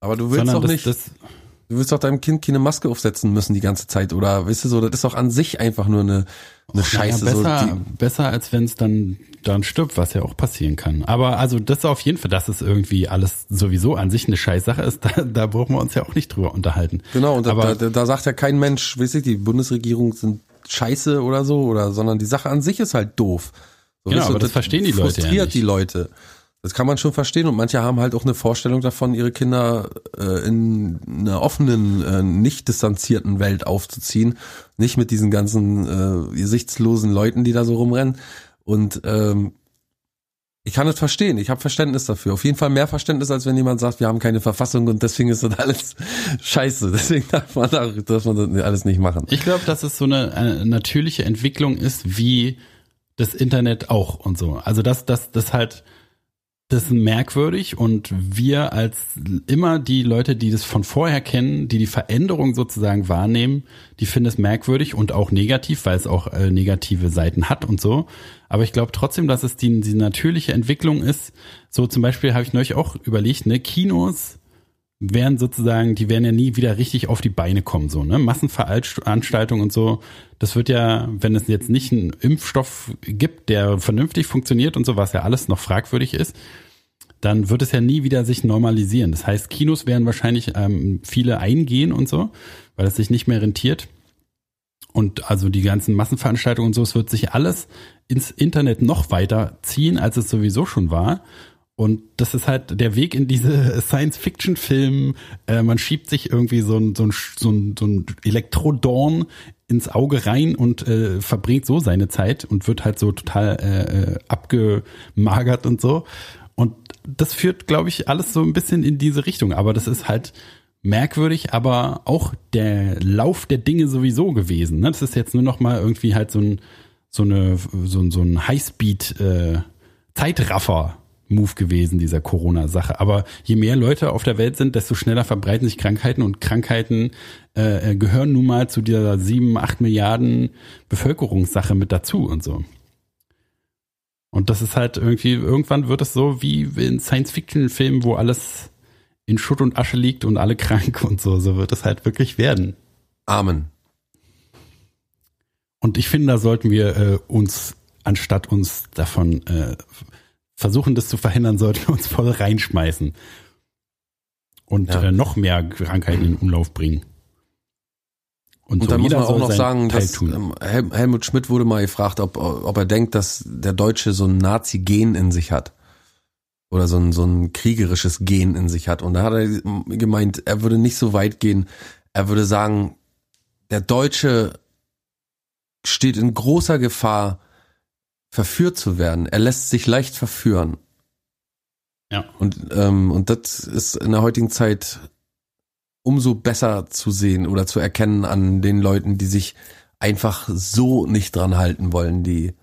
Aber du willst doch nicht, das, du willst doch deinem Kind keine Maske aufsetzen müssen die ganze Zeit oder weißt du so, das ist doch an sich einfach nur eine, eine Scheiße. naja, besser, so, besser als wenn es dann dann stirbt, was ja auch passieren kann. Aber also das ist auf jeden Fall, dass es irgendwie alles sowieso an sich eine Scheißsache ist, da, da brauchen wir uns ja auch nicht drüber unterhalten. genau, und da, Aber da, da sagt ja kein Mensch, weiß ich, die Bundesregierung sind scheiße oder so, oder, sondern die Sache an sich ist halt doof. So, Genau, weißt du, aber das verstehen die Leute ja Frustriert nicht. die Leute. Das kann man schon verstehen und manche haben halt auch eine Vorstellung davon, ihre Kinder äh, in einer offenen, äh, nicht distanzierten Welt aufzuziehen, nicht mit diesen ganzen äh, gesichtslosen Leuten, die da so rumrennen. Und ähm, ich kann es verstehen, ich habe Verständnis dafür. Auf jeden Fall mehr Verständnis, als wenn jemand sagt, wir haben keine Verfassung und deswegen ist das alles scheiße. Deswegen darf man, da, darf man das alles nicht machen. Ich glaube, dass es so eine, eine natürliche Entwicklung ist, wie das Internet auch und so. Also das, das, das halt, das ist merkwürdig und wir als immer die Leute, die das von vorher kennen, die die Veränderung sozusagen wahrnehmen, die finden es merkwürdig und auch negativ, weil es auch äh, negative Seiten hat und so. Aber ich glaube trotzdem, dass es die, die natürliche Entwicklung ist. So zum Beispiel habe ich neulich auch überlegt, ne, Kinos werden sozusagen, die werden ja nie wieder richtig auf die Beine kommen, so, ne? Massenveranstaltungen und so. Das wird ja, wenn es jetzt nicht einen Impfstoff gibt, der vernünftig funktioniert und so, was ja alles noch fragwürdig ist, dann wird es ja nie wieder sich normalisieren. Das heißt, Kinos werden wahrscheinlich ähm, viele eingehen und so, weil es sich nicht mehr rentiert. Und also die ganzen Massenveranstaltungen und so, es wird sich alles ins Internet noch weiter ziehen, als es sowieso schon war. Und das ist halt der Weg in diese Science-Fiction-Film. Äh, man schiebt sich irgendwie so ein, so ein, so ein, so ein Elektrodorn ins Auge rein und äh, verbringt so seine Zeit und wird halt so total äh, äh, abgemagert und so. Und das führt, glaube ich, alles so ein bisschen in diese Richtung. Aber das ist halt merkwürdig, aber auch der Lauf der Dinge sowieso gewesen. Ne? Das ist jetzt nur noch mal irgendwie halt so ein so eine so, so ein Highspeed äh, Zeitraffer Move gewesen dieser Corona Sache. Aber je mehr Leute auf der Welt sind, desto schneller verbreiten sich Krankheiten und Krankheiten äh, äh, gehören nun mal zu dieser sieben acht Milliarden Bevölkerungssache mit dazu und so. Und das ist halt irgendwie, irgendwann wird es so wie in Science-Fiction-Filmen, wo alles in Schutt und Asche liegt und alle krank und so. So wird es halt wirklich werden. Amen. Und ich finde, da sollten wir äh, uns, anstatt uns davon äh, versuchen, das zu verhindern, sollten wir uns voll reinschmeißen. Und Ja. äh, noch mehr Krankheiten in Umlauf bringen. Und, Und so dann muss man auch noch sagen, Teil dass tun. ähm, Hel Helmut Schmidt wurde mal gefragt, ob, ob er denkt, dass der Deutsche so ein Nazi-Gen in sich hat. Oder so ein, so ein kriegerisches Gen in sich hat. Und da hat er gemeint, er würde nicht so weit gehen. Er würde sagen, der Deutsche steht in großer Gefahr, verführt zu werden. Er lässt sich leicht verführen. Ja. Und, ähm, und das ist in der heutigen Zeit umso besser zu sehen oder zu erkennen an den Leuten, die sich einfach so nicht dran halten wollen, die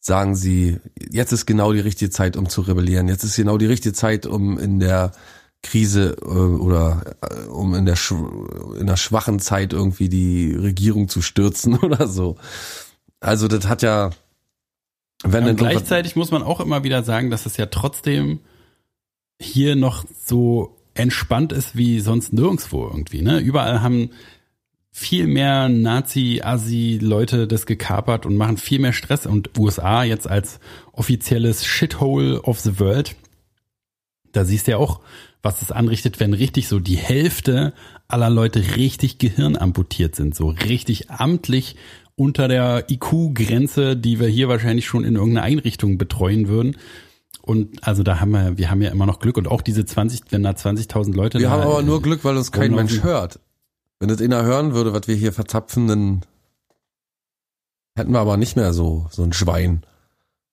sagen sie, jetzt ist genau die richtige Zeit, um zu rebellieren, jetzt ist genau die richtige Zeit, um in der Krise äh, oder äh, um in der in der schwachen Zeit irgendwie die Regierung zu stürzen oder so. Also das hat ja wenn Und denn irgendwas- gleichzeitig muss man auch immer wieder sagen, dass es ja trotzdem hier noch so entspannt ist wie sonst nirgendwo irgendwie. Ne? Überall haben viel mehr Nazi-Asi-Leute das gekapert und machen viel mehr Stress. Und USA jetzt als offizielles Shithole of the World, da siehst du ja auch, was es anrichtet, wenn richtig so die Hälfte aller Leute richtig gehirnamputiert sind, so richtig amtlich unter der IQ-Grenze, die wir hier wahrscheinlich schon in irgendeiner Einrichtung betreuen würden. Und also da haben wir, wir haben ja immer noch Glück und auch diese 20, wenn da 20.000 Leute Wir haben aber nur Glück, weil uns kein. Mensch hört. Wenn das einer hören würde, was wir hier verzapfen, dann hätten wir aber nicht mehr so, so ein Schwein.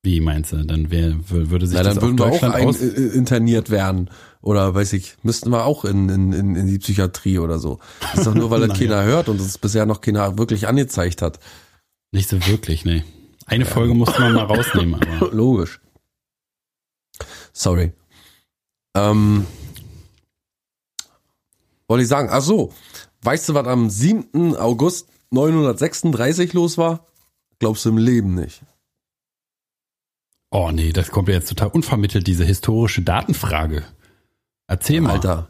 Wie meinst du? Dann wär, wür- würde sich Na, das dann würden wir auch ein, äh, interniert werden. Oder weiß ich, müssten wir auch in, in, in, in die Psychiatrie oder so. Das ist doch nur, weil das Naja. keiner hört und es bisher noch keiner wirklich angezeigt hat. Nicht so wirklich, nee. Eine Folge musste man mal rausnehmen, aber Logisch. Sorry. Ähm, wollte ich sagen, ach so, weißt du, was am 7. August 936 los war, glaubst du im Leben nicht. Oh nee, das kommt ja jetzt total unvermittelt, diese historische Datenfrage. Erzähl mal. Alter.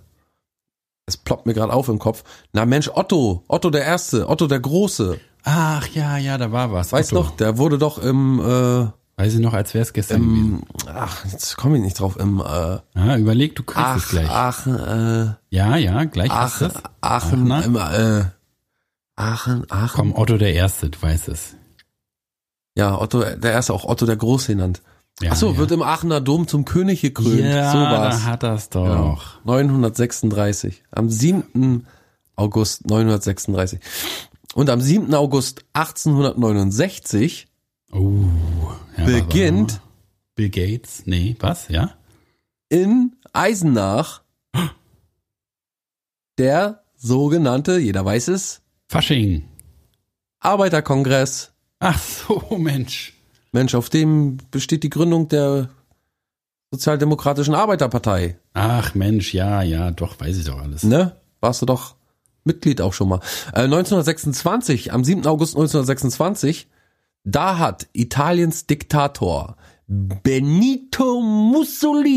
Es ploppt mir gerade auf im Kopf. Na Mensch, Otto, Otto der Erste, Otto der Große. Ach ja, ja, da war was. Weißt Otto. noch, der wurde doch im, äh, Weiß ich noch, als wäre es gestern gewesen. im ach, jetzt komme ich nicht drauf, im, äh, Ah, überleg, du kriegst es Ach, gleich. Aachen, äh, Ja, ja, gleich hast Aachen, du es. Aachen, äh, Aachen, Aachen. Komm, Otto der Erste, du weißt es. Ja, Otto, der Erste, auch Otto der Große genannt. Ja, Ach so, ja. wird im Aachener Dom zum König gekrönt. Ja, so war's. da hat das doch. Ja. 936. Am 7. August 936. Und am 7. August 1869 Oh, ja, beginnt Bill Gates? Nee, was? Ja? in Eisenach der sogenannte, jeder weiß es, Fasching. Arbeiterkongress. Ach so, Mensch. Mensch, auf dem besteht die Gründung der Sozialdemokratischen Arbeiterpartei. Ach Mensch, ja, ja, doch, weiß ich doch alles. Ne? Warst du doch Mitglied auch schon mal. Äh, 1926, am 7. August 1926, da hat Italiens Diktator Benito Mussolini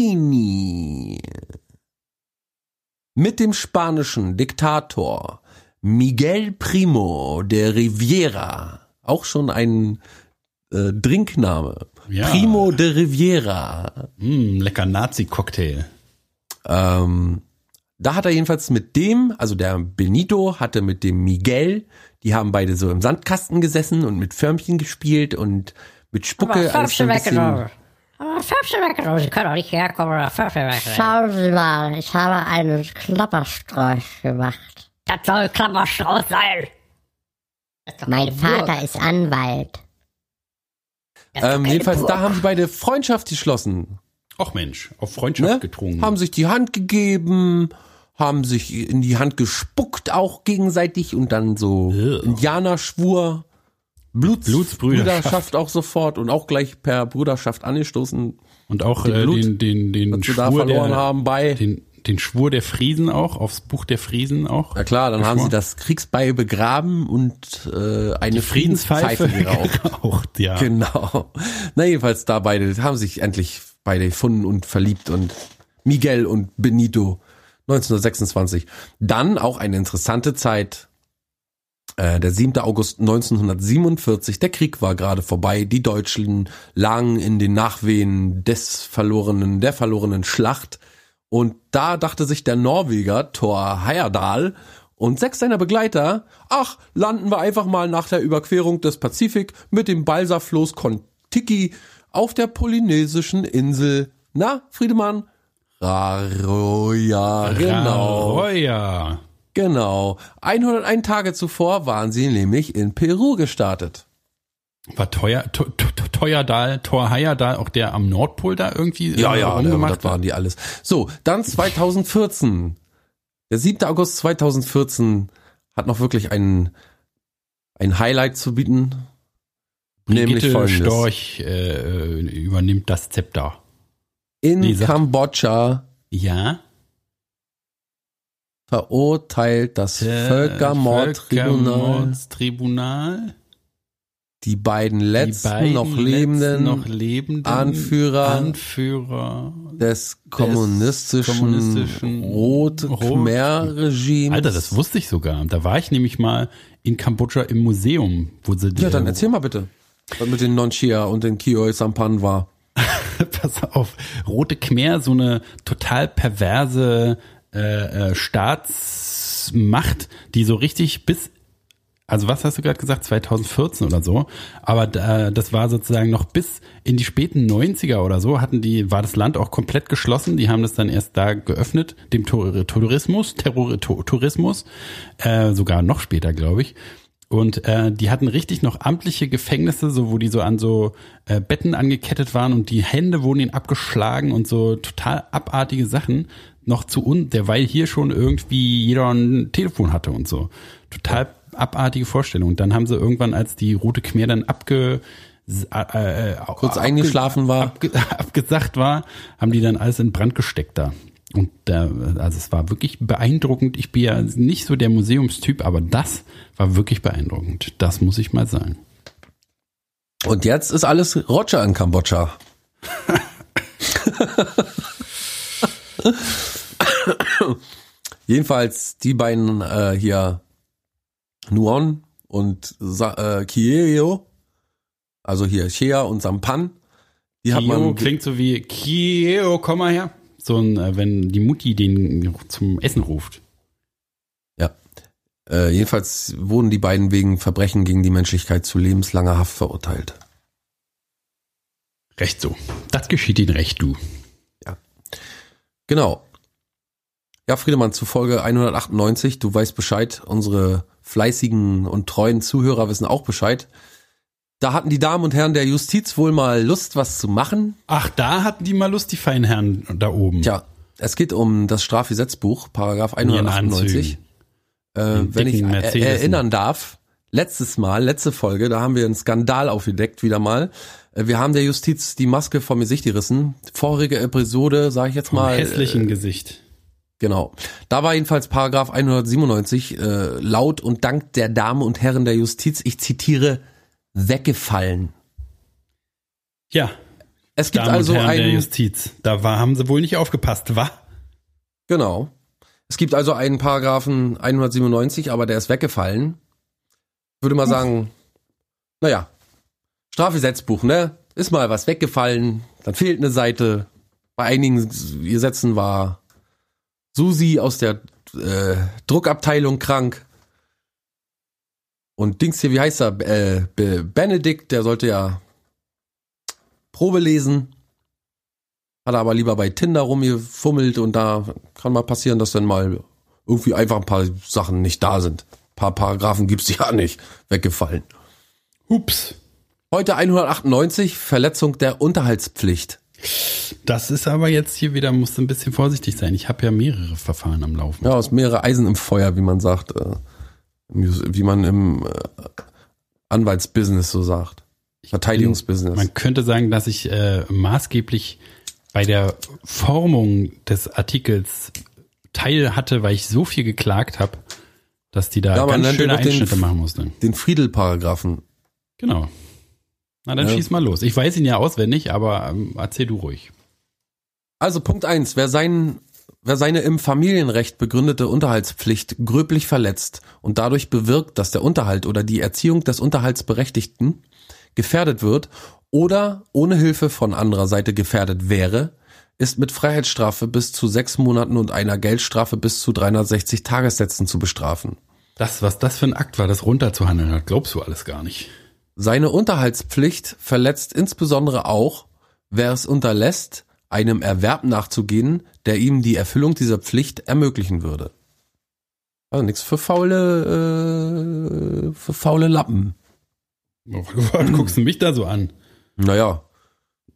mit dem spanischen Diktator Miguel Primo de Riviera, auch schon ein äh, Drinkname, Ja. Primo de Riviera, Mm, lecker Nazi-Cocktail. ähm, da hat er jedenfalls mit dem, also der Benito hatte mit dem Miguel, die haben beide so im Sandkasten gesessen und mit Förmchen gespielt und mit Spucke. alles so ein bisschen, Aber Förmchen weggenommen. Sie können doch nicht herkommen oder. Schauen Sie mal, ich habe einen Klapperstrauß gemacht. Das soll Klammerstrauß sein. Mein Vater ist Anwalt. Ähm, jedenfalls, Burg. da haben die beide Freundschaft geschlossen. Och Mensch, auf Freundschaft Ne? getrunken. Haben sich die Hand gegeben, haben sich in die Hand gespuckt auch gegenseitig und dann so Ja. Indianerschwur, Bluts Blutsbrüderschaft. Brüderschaft auch sofort und auch gleich per Bruderschaft angestoßen, Und auch Den äh, Blut, den, den, den was wir da Schwur verloren der, haben bei. den, den Schwur der Friesen auch, aufs Buch der Friesen auch. Ja klar, dann haben sie das Kriegsbeil begraben und äh, eine Friedenspfeife geraucht. geraucht, ja. Genau. Na jedenfalls da beide haben sich endlich beide gefunden und verliebt und Miguel und Benito 1926. Dann auch eine interessante Zeit. Äh, der 7. August 1947. Der Krieg war gerade vorbei. Die Deutschen lagen in den Nachwehen des verlorenen, der verlorenen Schlacht. Und da dachte sich der Norweger Thor Heyerdahl und sechs seiner Begleiter, ach, landen wir einfach mal nach der Überquerung des Pazifik mit dem Balsafloß Kontiki auf der polynesischen Insel, na, Friedemann? Raroja, genau. Raroja. Genau. 101 Tage zuvor waren sie nämlich in Peru gestartet. War teuer, to, to, to, Teuerdal, Thor Heyerdahl, auch der am Nordpol da irgendwie äh, Ja, rumgemacht das waren die alles. So, dann 2014. Der 7. August 2014 hat noch wirklich ein, ein Highlight zu bieten. nämlich Brigitte folgendes. Storch äh, übernimmt das Zepter. In Nee, Kambodscha Ja. verurteilt das Völkermordtribunal Völkermordstribunal. Die beiden letzten die beiden noch lebenden letzten noch lebenden Anführer Anführer. des kommunistischen, kommunistischen Rote Rot- Khmer-Regimes. Alter, das wusste ich sogar. Da war ich nämlich mal in Kambodscha im Museum, wo sie Ja, dann äh, erzähl mal bitte, was mit den Nonchia und den Kioi Sampan war. pass auf, Rote Khmer, so eine total perverse äh, äh, Staatsmacht, die so richtig bis, also was hast du gerade gesagt, 2014 oder so, aber da, das war sozusagen noch bis in die späten 90er oder so, hatten die, war das Land auch komplett geschlossen, die haben das dann erst da geöffnet, dem Tou- Tourismus, Terror, Tourismus, äh, sogar noch später, glaube ich. Und äh, die hatten richtig noch amtliche Gefängnisse, so wo die so an so äh, Betten angekettet waren und die Hände wurden ihnen abgeschlagen und so total abartige Sachen. Noch zu uns, derweil hier schon irgendwie jeder ein Telefon hatte und so. Total abartige Vorstellung. Und dann haben sie irgendwann, als die Rote Khmer dann abge äh, äh, Kurz abge- eingeschlafen war. abge, abgesagt war, haben die dann alles in Brand gesteckt da. Und da, also es war wirklich beeindruckend. Ich bin ja nicht so der Museumstyp, aber das war wirklich beeindruckend. Das muss ich mal sagen. Und jetzt ist alles Roger in Kambodscha. Jedenfalls die beiden äh, hier Nuon und Sa äh, Kieo, also hier Chea und Sampan, die hat Kio man klingt so wie Kio, komm mal her. So ein, äh, wenn die Mutti den zum Essen ruft. ja. Äh, jedenfalls wurden die beiden wegen Verbrechen gegen die Menschlichkeit zu lebenslanger Haft verurteilt. Recht so. Das geschieht ihnen recht, du. Genau. Ja, Friedemann, zu Folge 198, du weißt Bescheid, unsere fleißigen und treuen Zuhörer wissen auch Bescheid. Da hatten die Damen und Herren der Justiz wohl mal Lust, was zu machen. Ach, da hatten die mal Lust, die feinen Herren da oben. Tja, es geht um das Strafgesetzbuch, Paragraph In ihren 198. Äh, wenn ich er Mercedesen. erinnern darf, letztes Mal, letzte Folge, da haben wir einen Skandal aufgedeckt, wieder mal. Äh, Wir haben der Justiz die Maske vom Gesicht gerissen. Vorige Episode, sage ich jetzt Vom mal. hässlichen äh, Gesicht. Genau. Da war jedenfalls Paragraph 197 äh, laut und dank der Damen und Herren der Justiz, ich zitiere, weggefallen. Ja, Es gibt Damen also und Herren der einen, Justiz. Da war, haben sie wohl nicht aufgepasst, wa? genau. Es gibt also einen Paragraphen 197, aber der ist weggefallen. Würde mal sagen, naja, Strafgesetzbuch, ne? Ist mal was weggefallen, dann fehlt eine Seite. Bei einigen Gesetzen war Susi aus der äh, Druckabteilung krank. Und Dings hier, wie heißt er? Äh, Be- Benedikt, der sollte ja Probe lesen. Hat er aber lieber bei Tinder rumgefummelt und da kann mal passieren, dass dann mal irgendwie einfach ein paar Sachen nicht da sind. Ein paar Paragraphen gibt's ja nicht. Weggefallen. Hups. Heute 198, Verletzung der Unterhaltspflicht. Das ist aber jetzt hier wieder, musst du ein bisschen vorsichtig sein. Ich habe ja mehrere Verfahren am Laufen. Ja, aus mehrere Eisen im Feuer, wie man sagt. Äh, wie man im äh, Anwaltsbusiness so sagt. Verteidigungsbusiness. Man könnte sagen, dass ich äh, maßgeblich bei der Formung des Artikels teil hatte, weil ich so viel geklagt habe, dass die da Ja, ganz schöne doch den- Einschnitte machen mussten. Den Friedel-Paragraphen. Genau. Na, dann Ja. schieß mal los. Ich weiß ihn ja auswendig, aber ähm, erzähl du ruhig. Also Punkt eins: Wer, sein, wer seine im Familienrecht begründete Unterhaltspflicht gröblich verletzt und dadurch bewirkt, dass der Unterhalt oder die Erziehung des Unterhaltsberechtigten gefährdet wird oder ohne Hilfe von anderer Seite gefährdet wäre, ist mit Freiheitsstrafe bis zu sechs Monaten und einer Geldstrafe bis zu 360 Tagessätzen zu bestrafen. Das, was das für ein Akt war, das runterzuhandeln hat, glaubst du alles gar nicht. Seine Unterhaltspflicht verletzt insbesondere auch, wer es unterlässt, einem Erwerb nachzugehen, der ihm die Erfüllung dieser Pflicht ermöglichen würde. Also nichts für faule, äh, für faule Lappen. Oh, Was guckst du mich da so an? Naja,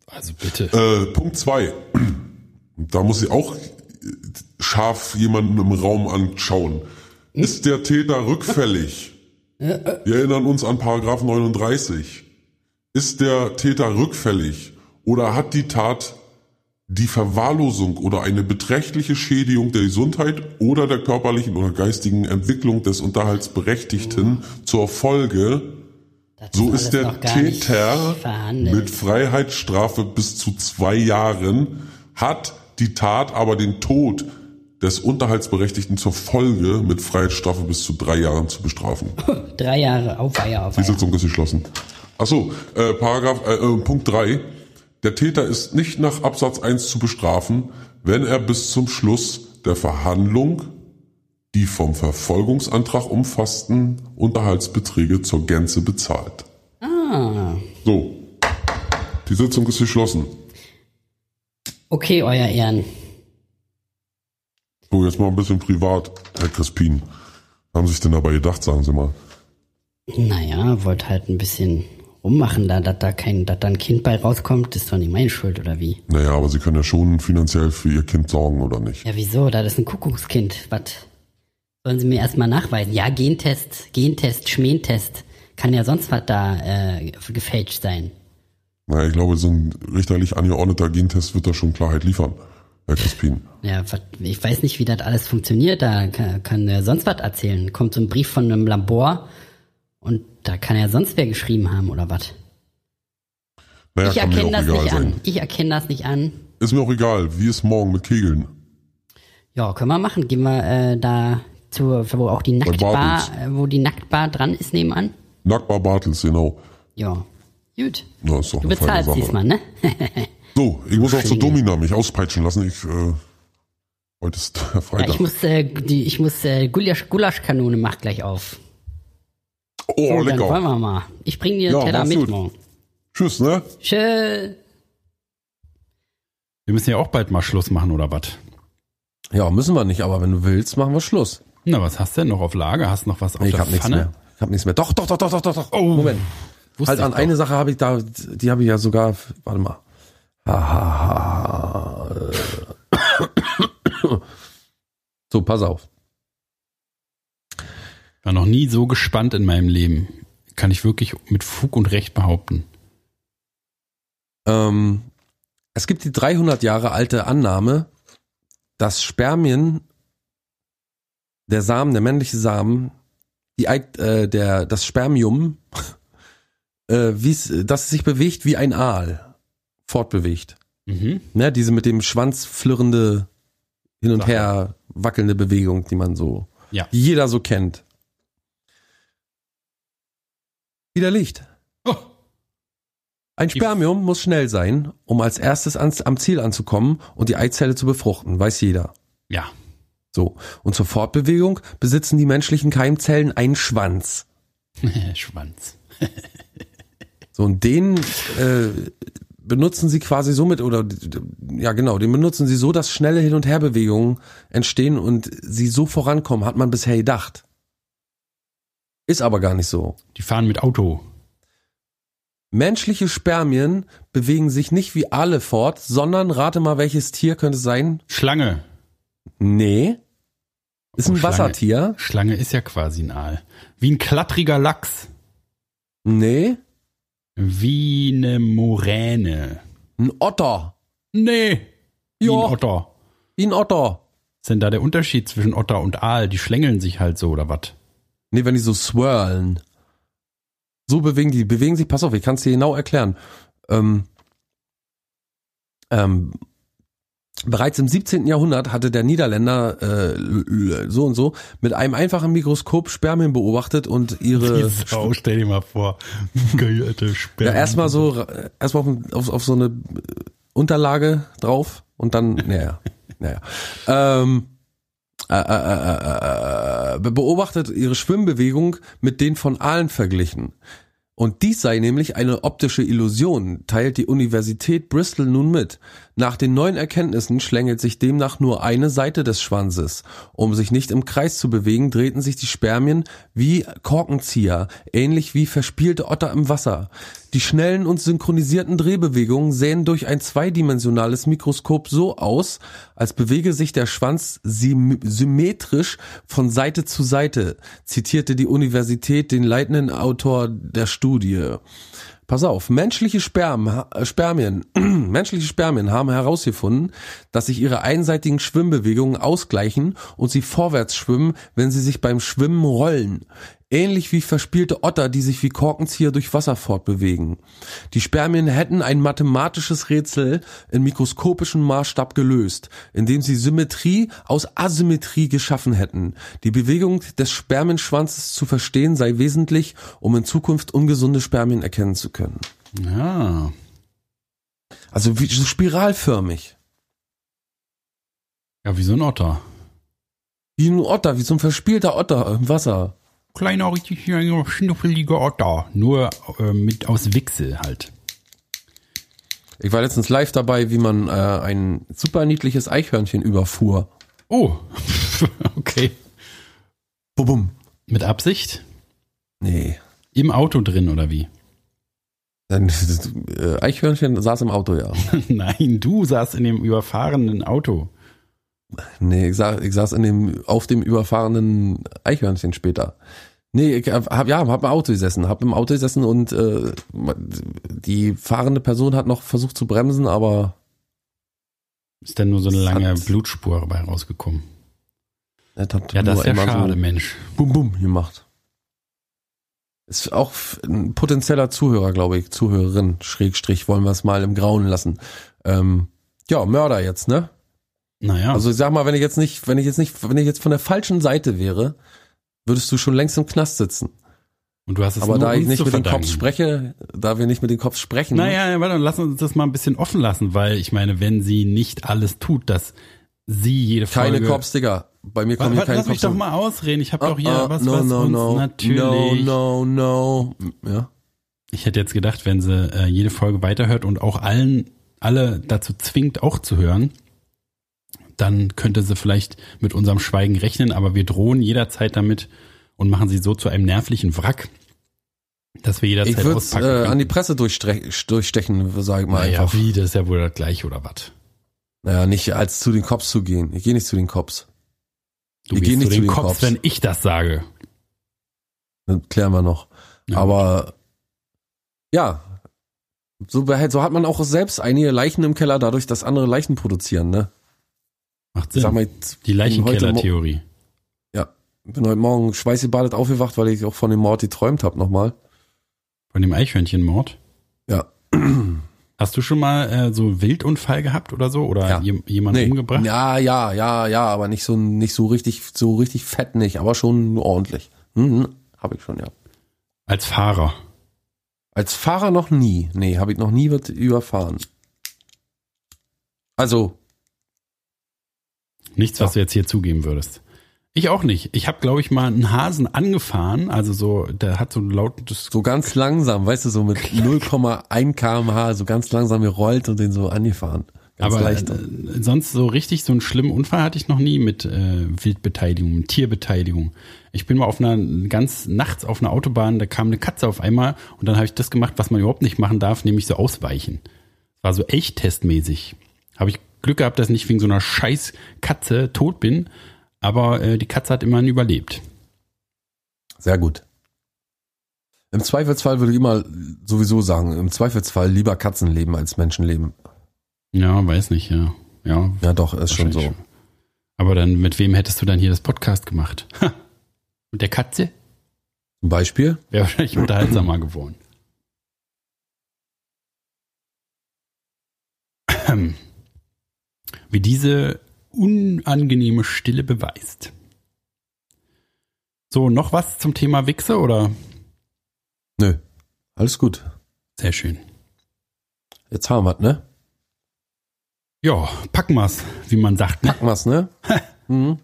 Also bitte. Äh, Punkt zwei. Da muss ich auch scharf jemanden im Raum anschauen. Ist der Täter rückfällig? Wir erinnern uns an Paragraph 39. Ist der Täter rückfällig oder hat die Tat die Verwahrlosung oder eine beträchtliche Schädigung der Gesundheit oder der körperlichen oder geistigen Entwicklung des Unterhaltsberechtigten zur Folge, so alles ist der Täter mit Freiheitsstrafe bis zu zwei Jahren, hat die Tat aber den Tod des Unterhaltsberechtigten zur Folge mit Freiheitsstrafe bis zu drei Jahren zu bestrafen. Drei Jahre auf Eier, auf Die. Sitzung ist geschlossen. Achso, äh, Paragraph, äh, äh, Punkt 3. Der Täter ist nicht nach Absatz 1 zu bestrafen, wenn er bis zum Schluss der Verhandlung die vom Verfolgungsantrag umfassten Unterhaltsbeträge zur Gänze bezahlt. Ah, So. Die Sitzung ist geschlossen. okay, euer Ehren. So, jetzt mal ein bisschen privat, Herr Crispin. Haben Sie sich denn dabei gedacht, sagen Sie mal? Naja, wollt halt ein bisschen rummachen, da, dass da kein, dass da ein Kind bei rauskommt, ist doch nicht meine Schuld, oder wie? Naja, aber Sie können ja schon finanziell für Ihr Kind sorgen, oder nicht? Ja, wieso? Das ist ein Kuckuckskind. Was sollen sie mir erstmal nachweisen? Ja, Gentest, Gentest, Schmähtest. Kann ja sonst was da äh, gefälscht sein. Naja, ich glaube, so ein richterlich angeordneter Gentest wird da schon Klarheit liefern. Crispin. Ja, ich weiß nicht, wie das alles funktioniert. Da kann, kann er sonst was erzählen. Kommt so ein Brief von einem Labor und da kann er sonst wer geschrieben haben oder was. Naja, ich erkenne das nicht sein. an. Ich erkenne das nicht an. Ist mir auch egal. Wie ist morgen mit Kegeln? Ja, können wir machen. Gehen wir äh, da zu, wo auch die Nacktbar, äh, wo die Nacktbar dran ist nebenan. Nackbar Bartels, genau. Ja, gut. Na, Du bezahlst diesmal, ne? So, ich muss auch zur. Domina mich auspeitschen lassen. Ich, äh, heute ist Ja, Freitag. ich muss, äh, die, ich muss äh, Gulasch, Gulaschkanone macht gleich auf. oh, So, Dann wollen lecker. wir mal. Ich bring dir Ja, einen Teller mach's mit gut. morgen. Tschüss, ne? Tschö. Wir müssen ja auch bald mal Schluss machen, oder was? Ja, müssen wir nicht, aber wenn du willst, machen wir Schluss. Na, was hast du denn noch auf Lager? Hast du noch was auf Nee, ich der hab nichts Pfanne? mehr. Ich hab nichts mehr. Doch, doch, doch, doch, doch, doch, doch. Oh. Moment. Halt an doch. eine Sache habe ich da, die habe ich ja sogar, warte mal. Ha, ha, ha, äh. So, pass auf. War noch nie so gespannt in meinem Leben. Kann ich wirklich mit Fug und Recht behaupten. Ähm, es gibt die 300 Jahre alte Annahme, dass Spermien, der Samen, der männliche Samen, die, äh, der, das Spermium, äh, es sich bewegt wie ein Aal, fortbewegt. Mhm. Ne, diese mit dem Schwanz flirrende, hin und Sache. her wackelnde Bewegung, die man so, Ja. die jeder so kennt. Widerlegt. Oh. Ein Spermium muss schnell sein, um als erstes ans, am Ziel anzukommen und die Eizelle zu befruchten, weiß jeder. Ja. So. Und zur Fortbewegung besitzen die menschlichen Keimzellen einen Schwanz. Schwanz. So, und den äh, benutzen sie quasi somit, oder ja genau, den benutzen sie so, dass schnelle Hin- und Herbewegungen entstehen und sie so vorankommen, hat man bisher gedacht. Ist aber gar nicht so. Die fahren mit Auto. Menschliche Spermien bewegen sich nicht wie alle fort, sondern rate mal, welches Tier könnte es sein? Schlange. Nee. Ist ein Oh, Schlange. Wassertier? Schlange ist ja quasi ein Aal. Wie ein klattriger Lachs. Nee. Wie eine Moräne. Ein Otter. Nee. Wie Ja. ein Otter. Wie ein Otter. Was ist denn da der Unterschied zwischen Otter und Aal? Die schlängeln sich halt so, oder was? Nee, wenn die so swirlen. So bewegen die, die bewegen sich, pass auf, ich kann es dir genau erklären. Ähm, ähm, bereits im 17. Jahrhundert hatte der Niederländer äh, so und so mit einem einfachen Mikroskop Spermien beobachtet und ihre Sau, stell dir mal vor. Geil, Alter, Spermien. ja erstmal so äh, erstmal auf, auf, auf so eine äh, Unterlage drauf und dann naja naja ähm, äh, äh, äh, äh, äh, beobachtet ihre Schwimmbewegung mit den von Aalen verglichen. Und dies sei nämlich eine optische Illusion, teilt die Universität Bristol nun mit. Nach den neuen Erkenntnissen schlängelt sich demnach nur eine Seite des Schwanzes. Um sich nicht im Kreis zu bewegen, drehten sich die Spermien wie Korkenzieher, ähnlich wie verspielte Otter im Wasser. Die schnellen und synchronisierten Drehbewegungen sähen durch ein zweidimensionales Mikroskop so aus, als bewege sich der Schwanz sym symmetrisch von Seite zu Seite, zitierte die Universität den leitenden Autor der Studie. Pass auf, menschliche Sperm, äh, Spermien, menschliche Spermien haben herausgefunden, dass sich ihre einseitigen Schwimmbewegungen ausgleichen und sie vorwärts schwimmen, wenn sie sich beim Schwimmen rollen. Ähnlich wie verspielte Otter, die sich wie Korkenzieher durch Wasser fortbewegen. Die Spermien hätten ein mathematisches Rätsel in mikroskopischem Maßstab gelöst, indem sie Symmetrie aus Asymmetrie geschaffen hätten. Die Bewegung des Spermienschwanzes zu verstehen sei wesentlich, um in Zukunft ungesunde Spermien erkennen zu können. Ja. Also wie so spiralförmig. Ja, wie so ein Otter. Wie ein Otter, wie so ein verspielter Otter im Wasser. Kleiner, richtig schnuffeliger Otter. Nur äh, mit aus Wichsel halt. Ich war letztens live dabei, wie man äh, ein super niedliches Eichhörnchen überfuhr. Oh. okay. Bubum. Mit Absicht? Nee. Im Auto drin oder wie? Dann, äh, Eichhörnchen saß im Auto, ja. Nein, du saßt in dem überfahrenen Auto. Nee, ich saß, ich saß in dem, auf dem überfahrenen Eichhörnchen später. Nee, ich hab, ja, hab im Auto gesessen, hab im Auto gesessen und äh, die fahrende Person hat noch versucht zu bremsen, aber Ist dann nur so eine lange Blutspur dabei rausgekommen. Das hat Ja, das ist ja schade, so Mensch. bum bum gemacht. Ist auch ein potenzieller Zuhörer, glaube ich, Zuhörerin, Schrägstrich, wollen wir es mal im Grauen lassen. Ähm, ja, Mörder jetzt, ne? Naja, Also ich sag mal, wenn ich jetzt nicht, wenn ich jetzt nicht, wenn ich jetzt von der falschen Seite wäre, würdest du schon längst im Knast sitzen. und du hast es Aber da ich nicht mit dem verdanken. Kopf spreche, da wir nicht mit dem Kopf sprechen, Naja, warte, lass uns das mal ein bisschen offen lassen, weil ich meine, wenn sie nicht alles tut, dass sie jede keine Folge... Cops, Digga. Bei mir kommen hier keine lass mich Cops. doch mal ausreden. Ich habe doch hier Ah, ah, was, no, was no, uns no. natürlich... No, no, no. Ja. Ich hätte jetzt gedacht, wenn sie äh, jede Folge weiterhört und auch allen alle dazu zwingt, auch zu hören, dann könnte sie vielleicht mit unserem Schweigen rechnen, aber wir drohen jederzeit damit und machen sie so zu einem nervlichen Wrack, dass wir jederzeit Ich auspacken äh, an die Presse durchstechen, sage ich mal naja, einfach. wie, das ist ja wohl das gleiche oder was? Naja, nicht als zu den Cops zu gehen. Ich gehe nicht zu den Cops. Du Wir gehst gehen zu nicht den zu den Cops, Cops. wenn ich das sage. Das klären wir noch. Ja, Aber ja, so, so hat man auch selbst einige Leichen im Keller, dadurch, dass andere Leichen produzieren. Ne? Macht Sinn. sag mal, die Leichenkeller-Theorie. bin heute Morgen schweißgebadet aufgewacht, weil ich auch von dem Mord geträumt habe nochmal. Von dem Eichhörnchenmord. Ja. Hast du schon mal äh, so Wildunfall gehabt oder so? Oder Ja. jem- jemanden umgebracht? Ja, ja, ja, ja, aber nicht so nicht so richtig, so richtig fett nicht, aber schon ordentlich. Mhm, habe ich schon, ja. Als Fahrer. Als Fahrer noch nie. Nee, habe ich noch nie was überfahren. Also, Nichts, was du jetzt hier zugeben würdest. Ich auch nicht. Ich habe, glaube ich, mal einen Hasen angefahren. Also so, der hat so ein lautes. so ganz langsam, weißt du, so mit 0,1 kmh, so ganz langsam gerollt und den so angefahren. Ganz aber leicht. äh, sonst so richtig so einen schlimmen Unfall hatte ich noch nie mit äh, Wildbeteiligung, mit Tierbeteiligung. Ich bin mal auf einer ganz nachts auf einer Autobahn, da kam eine Katze auf einmal und dann habe ich das gemacht, was man überhaupt nicht machen darf, nämlich so ausweichen. War so echt testmäßig. Habe ich Glück gehabt, dass ich nicht wegen so einer scheiß Katze tot bin, aber äh, die Katze hat immerhin überlebt. Sehr gut. Im Zweifelsfall würde ich immer sowieso sagen, im Zweifelsfall lieber Katzen leben als Menschen leben. Ja, weiß nicht, ja. Ja, Ja, doch, ist schon so. Aber dann, mit wem hättest du dann hier das Podcast gemacht? Ha, mit der Katze? Zum Beispiel? Wäre wahrscheinlich unterhaltsamer geworden. Wie diese unangenehme Stille beweist. So, noch was zum Thema Wichse oder? Nö. Alles gut. Sehr schön. Jetzt haben wir's, ne? Ja, packen wir's, wie man sagt, ne? Packen wir's, ne? mhm.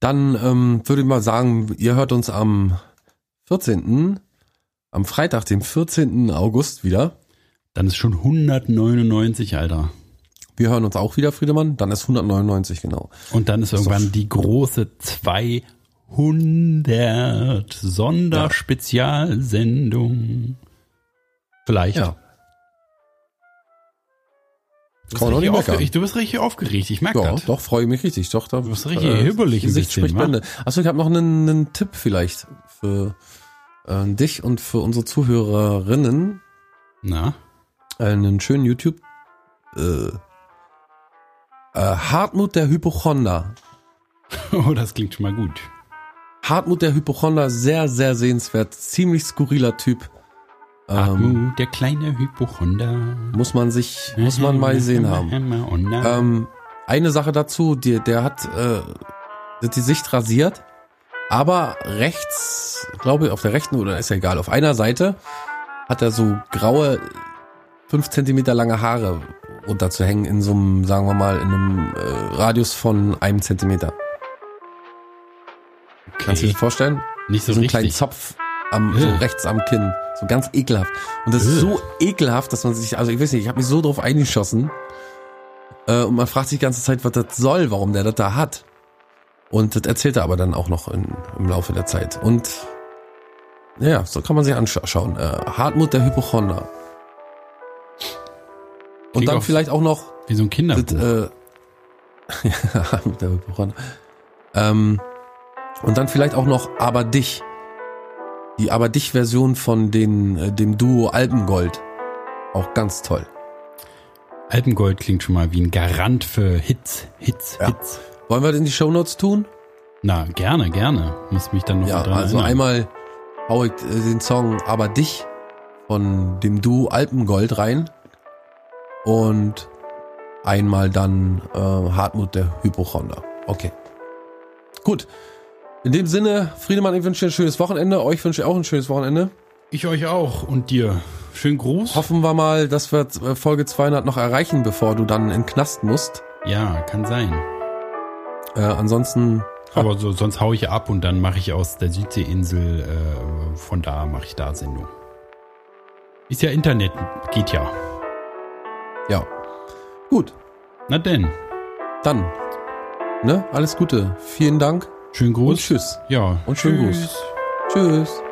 Dann ähm, würde ich mal sagen, ihr hört uns am 14., am Freitag, dem 14. August wieder. Dann ist schon 199, Alter. Wir hören uns auch wieder, Friedemann. Dann ist 199, genau. Und dann ist doch irgendwann die große 200 Sonderspezialsendung. Vielleicht. Ja. Du Kann man bist, doch richtig nicht aufgeregt. du bist richtig aufgeregt, ich merke Ja, das. doch, freue ich mich richtig. Doch, da, Du bist richtig hibbelig ein Gesicht spricht? Bände. Achso, ich habe noch einen, einen Tipp vielleicht für äh, dich und für unsere Zuhörerinnen. Na, Einen schönen YouTube. Äh, äh, Hartmut der Hypochonder. oh, das klingt schon mal gut. Hartmut der Hypochonder, sehr, sehr sehenswert. Ziemlich skurriler Typ. Ähm, Atmu, der kleine Hypochonder. muss man sich, muss man mal gesehen haben. Ähm, eine Sache dazu, die, der hat äh, die Sicht rasiert, aber rechts, glaube ich, auf der rechten oder ist ja egal, auf einer Seite hat er so graue, fünf Zentimeter lange Haare runterzuhängen in so einem, sagen wir mal, in einem äh, Radius von einem Zentimeter. Kannst du dir das vorstellen? Nicht so so einen kleinen richtig. Zopf am, so rechts am Kinn. So ganz ekelhaft. Und das ist so ekelhaft, dass man sich, also ich weiß nicht, ich habe mich so drauf eingeschossen. Äh, und man fragt sich die ganze Zeit, was das soll, warum der das da hat. Und das erzählt er aber dann auch noch in, im Laufe der Zeit. Und ja, so kann man sich anschauen. Äh, Hartmut der Hypochonder. Und dann vielleicht auch noch Wie so ein Kinderbuch. äh, ja. Ähm, und dann vielleicht auch noch Aber dich. Die Aber dich-Version von den, äh, dem Duo Alpengold. Auch ganz toll. Alpengold klingt schon mal wie ein Garant für Hits, Hits, Ja. Hits. Wollen wir das in die Shownotes tun? Na, gerne, gerne. Muss mich dann noch Ja, dran also erinnern. einmal hau ich äh, den Song Aber dich von dem Duo Alpengold rein und einmal dann äh, Hartmut der Hypochonder. Okay. Gut. In dem Sinne, Friedemann, ich wünsche dir ein schönes Wochenende. Euch wünsche ich auch ein schönes Wochenende. Ich euch auch und dir. Schönen Gruß. Hoffen wir mal, dass wir äh, Folge 200 noch erreichen, bevor du dann in den Knast musst. Ja, kann sein. Äh, ansonsten, Aber so, sonst hau ich ab und dann mache ich aus der Südseeinsel, äh, von da mache ich da Sendung. Ist ja Internet, geht ja. Ja. Gut, Na denn, dann. Ne? Alles Gute. Vielen Dank schönen Gruß. und tschüss. Ja, Und schönen tschüss. Gruß. Tschüss.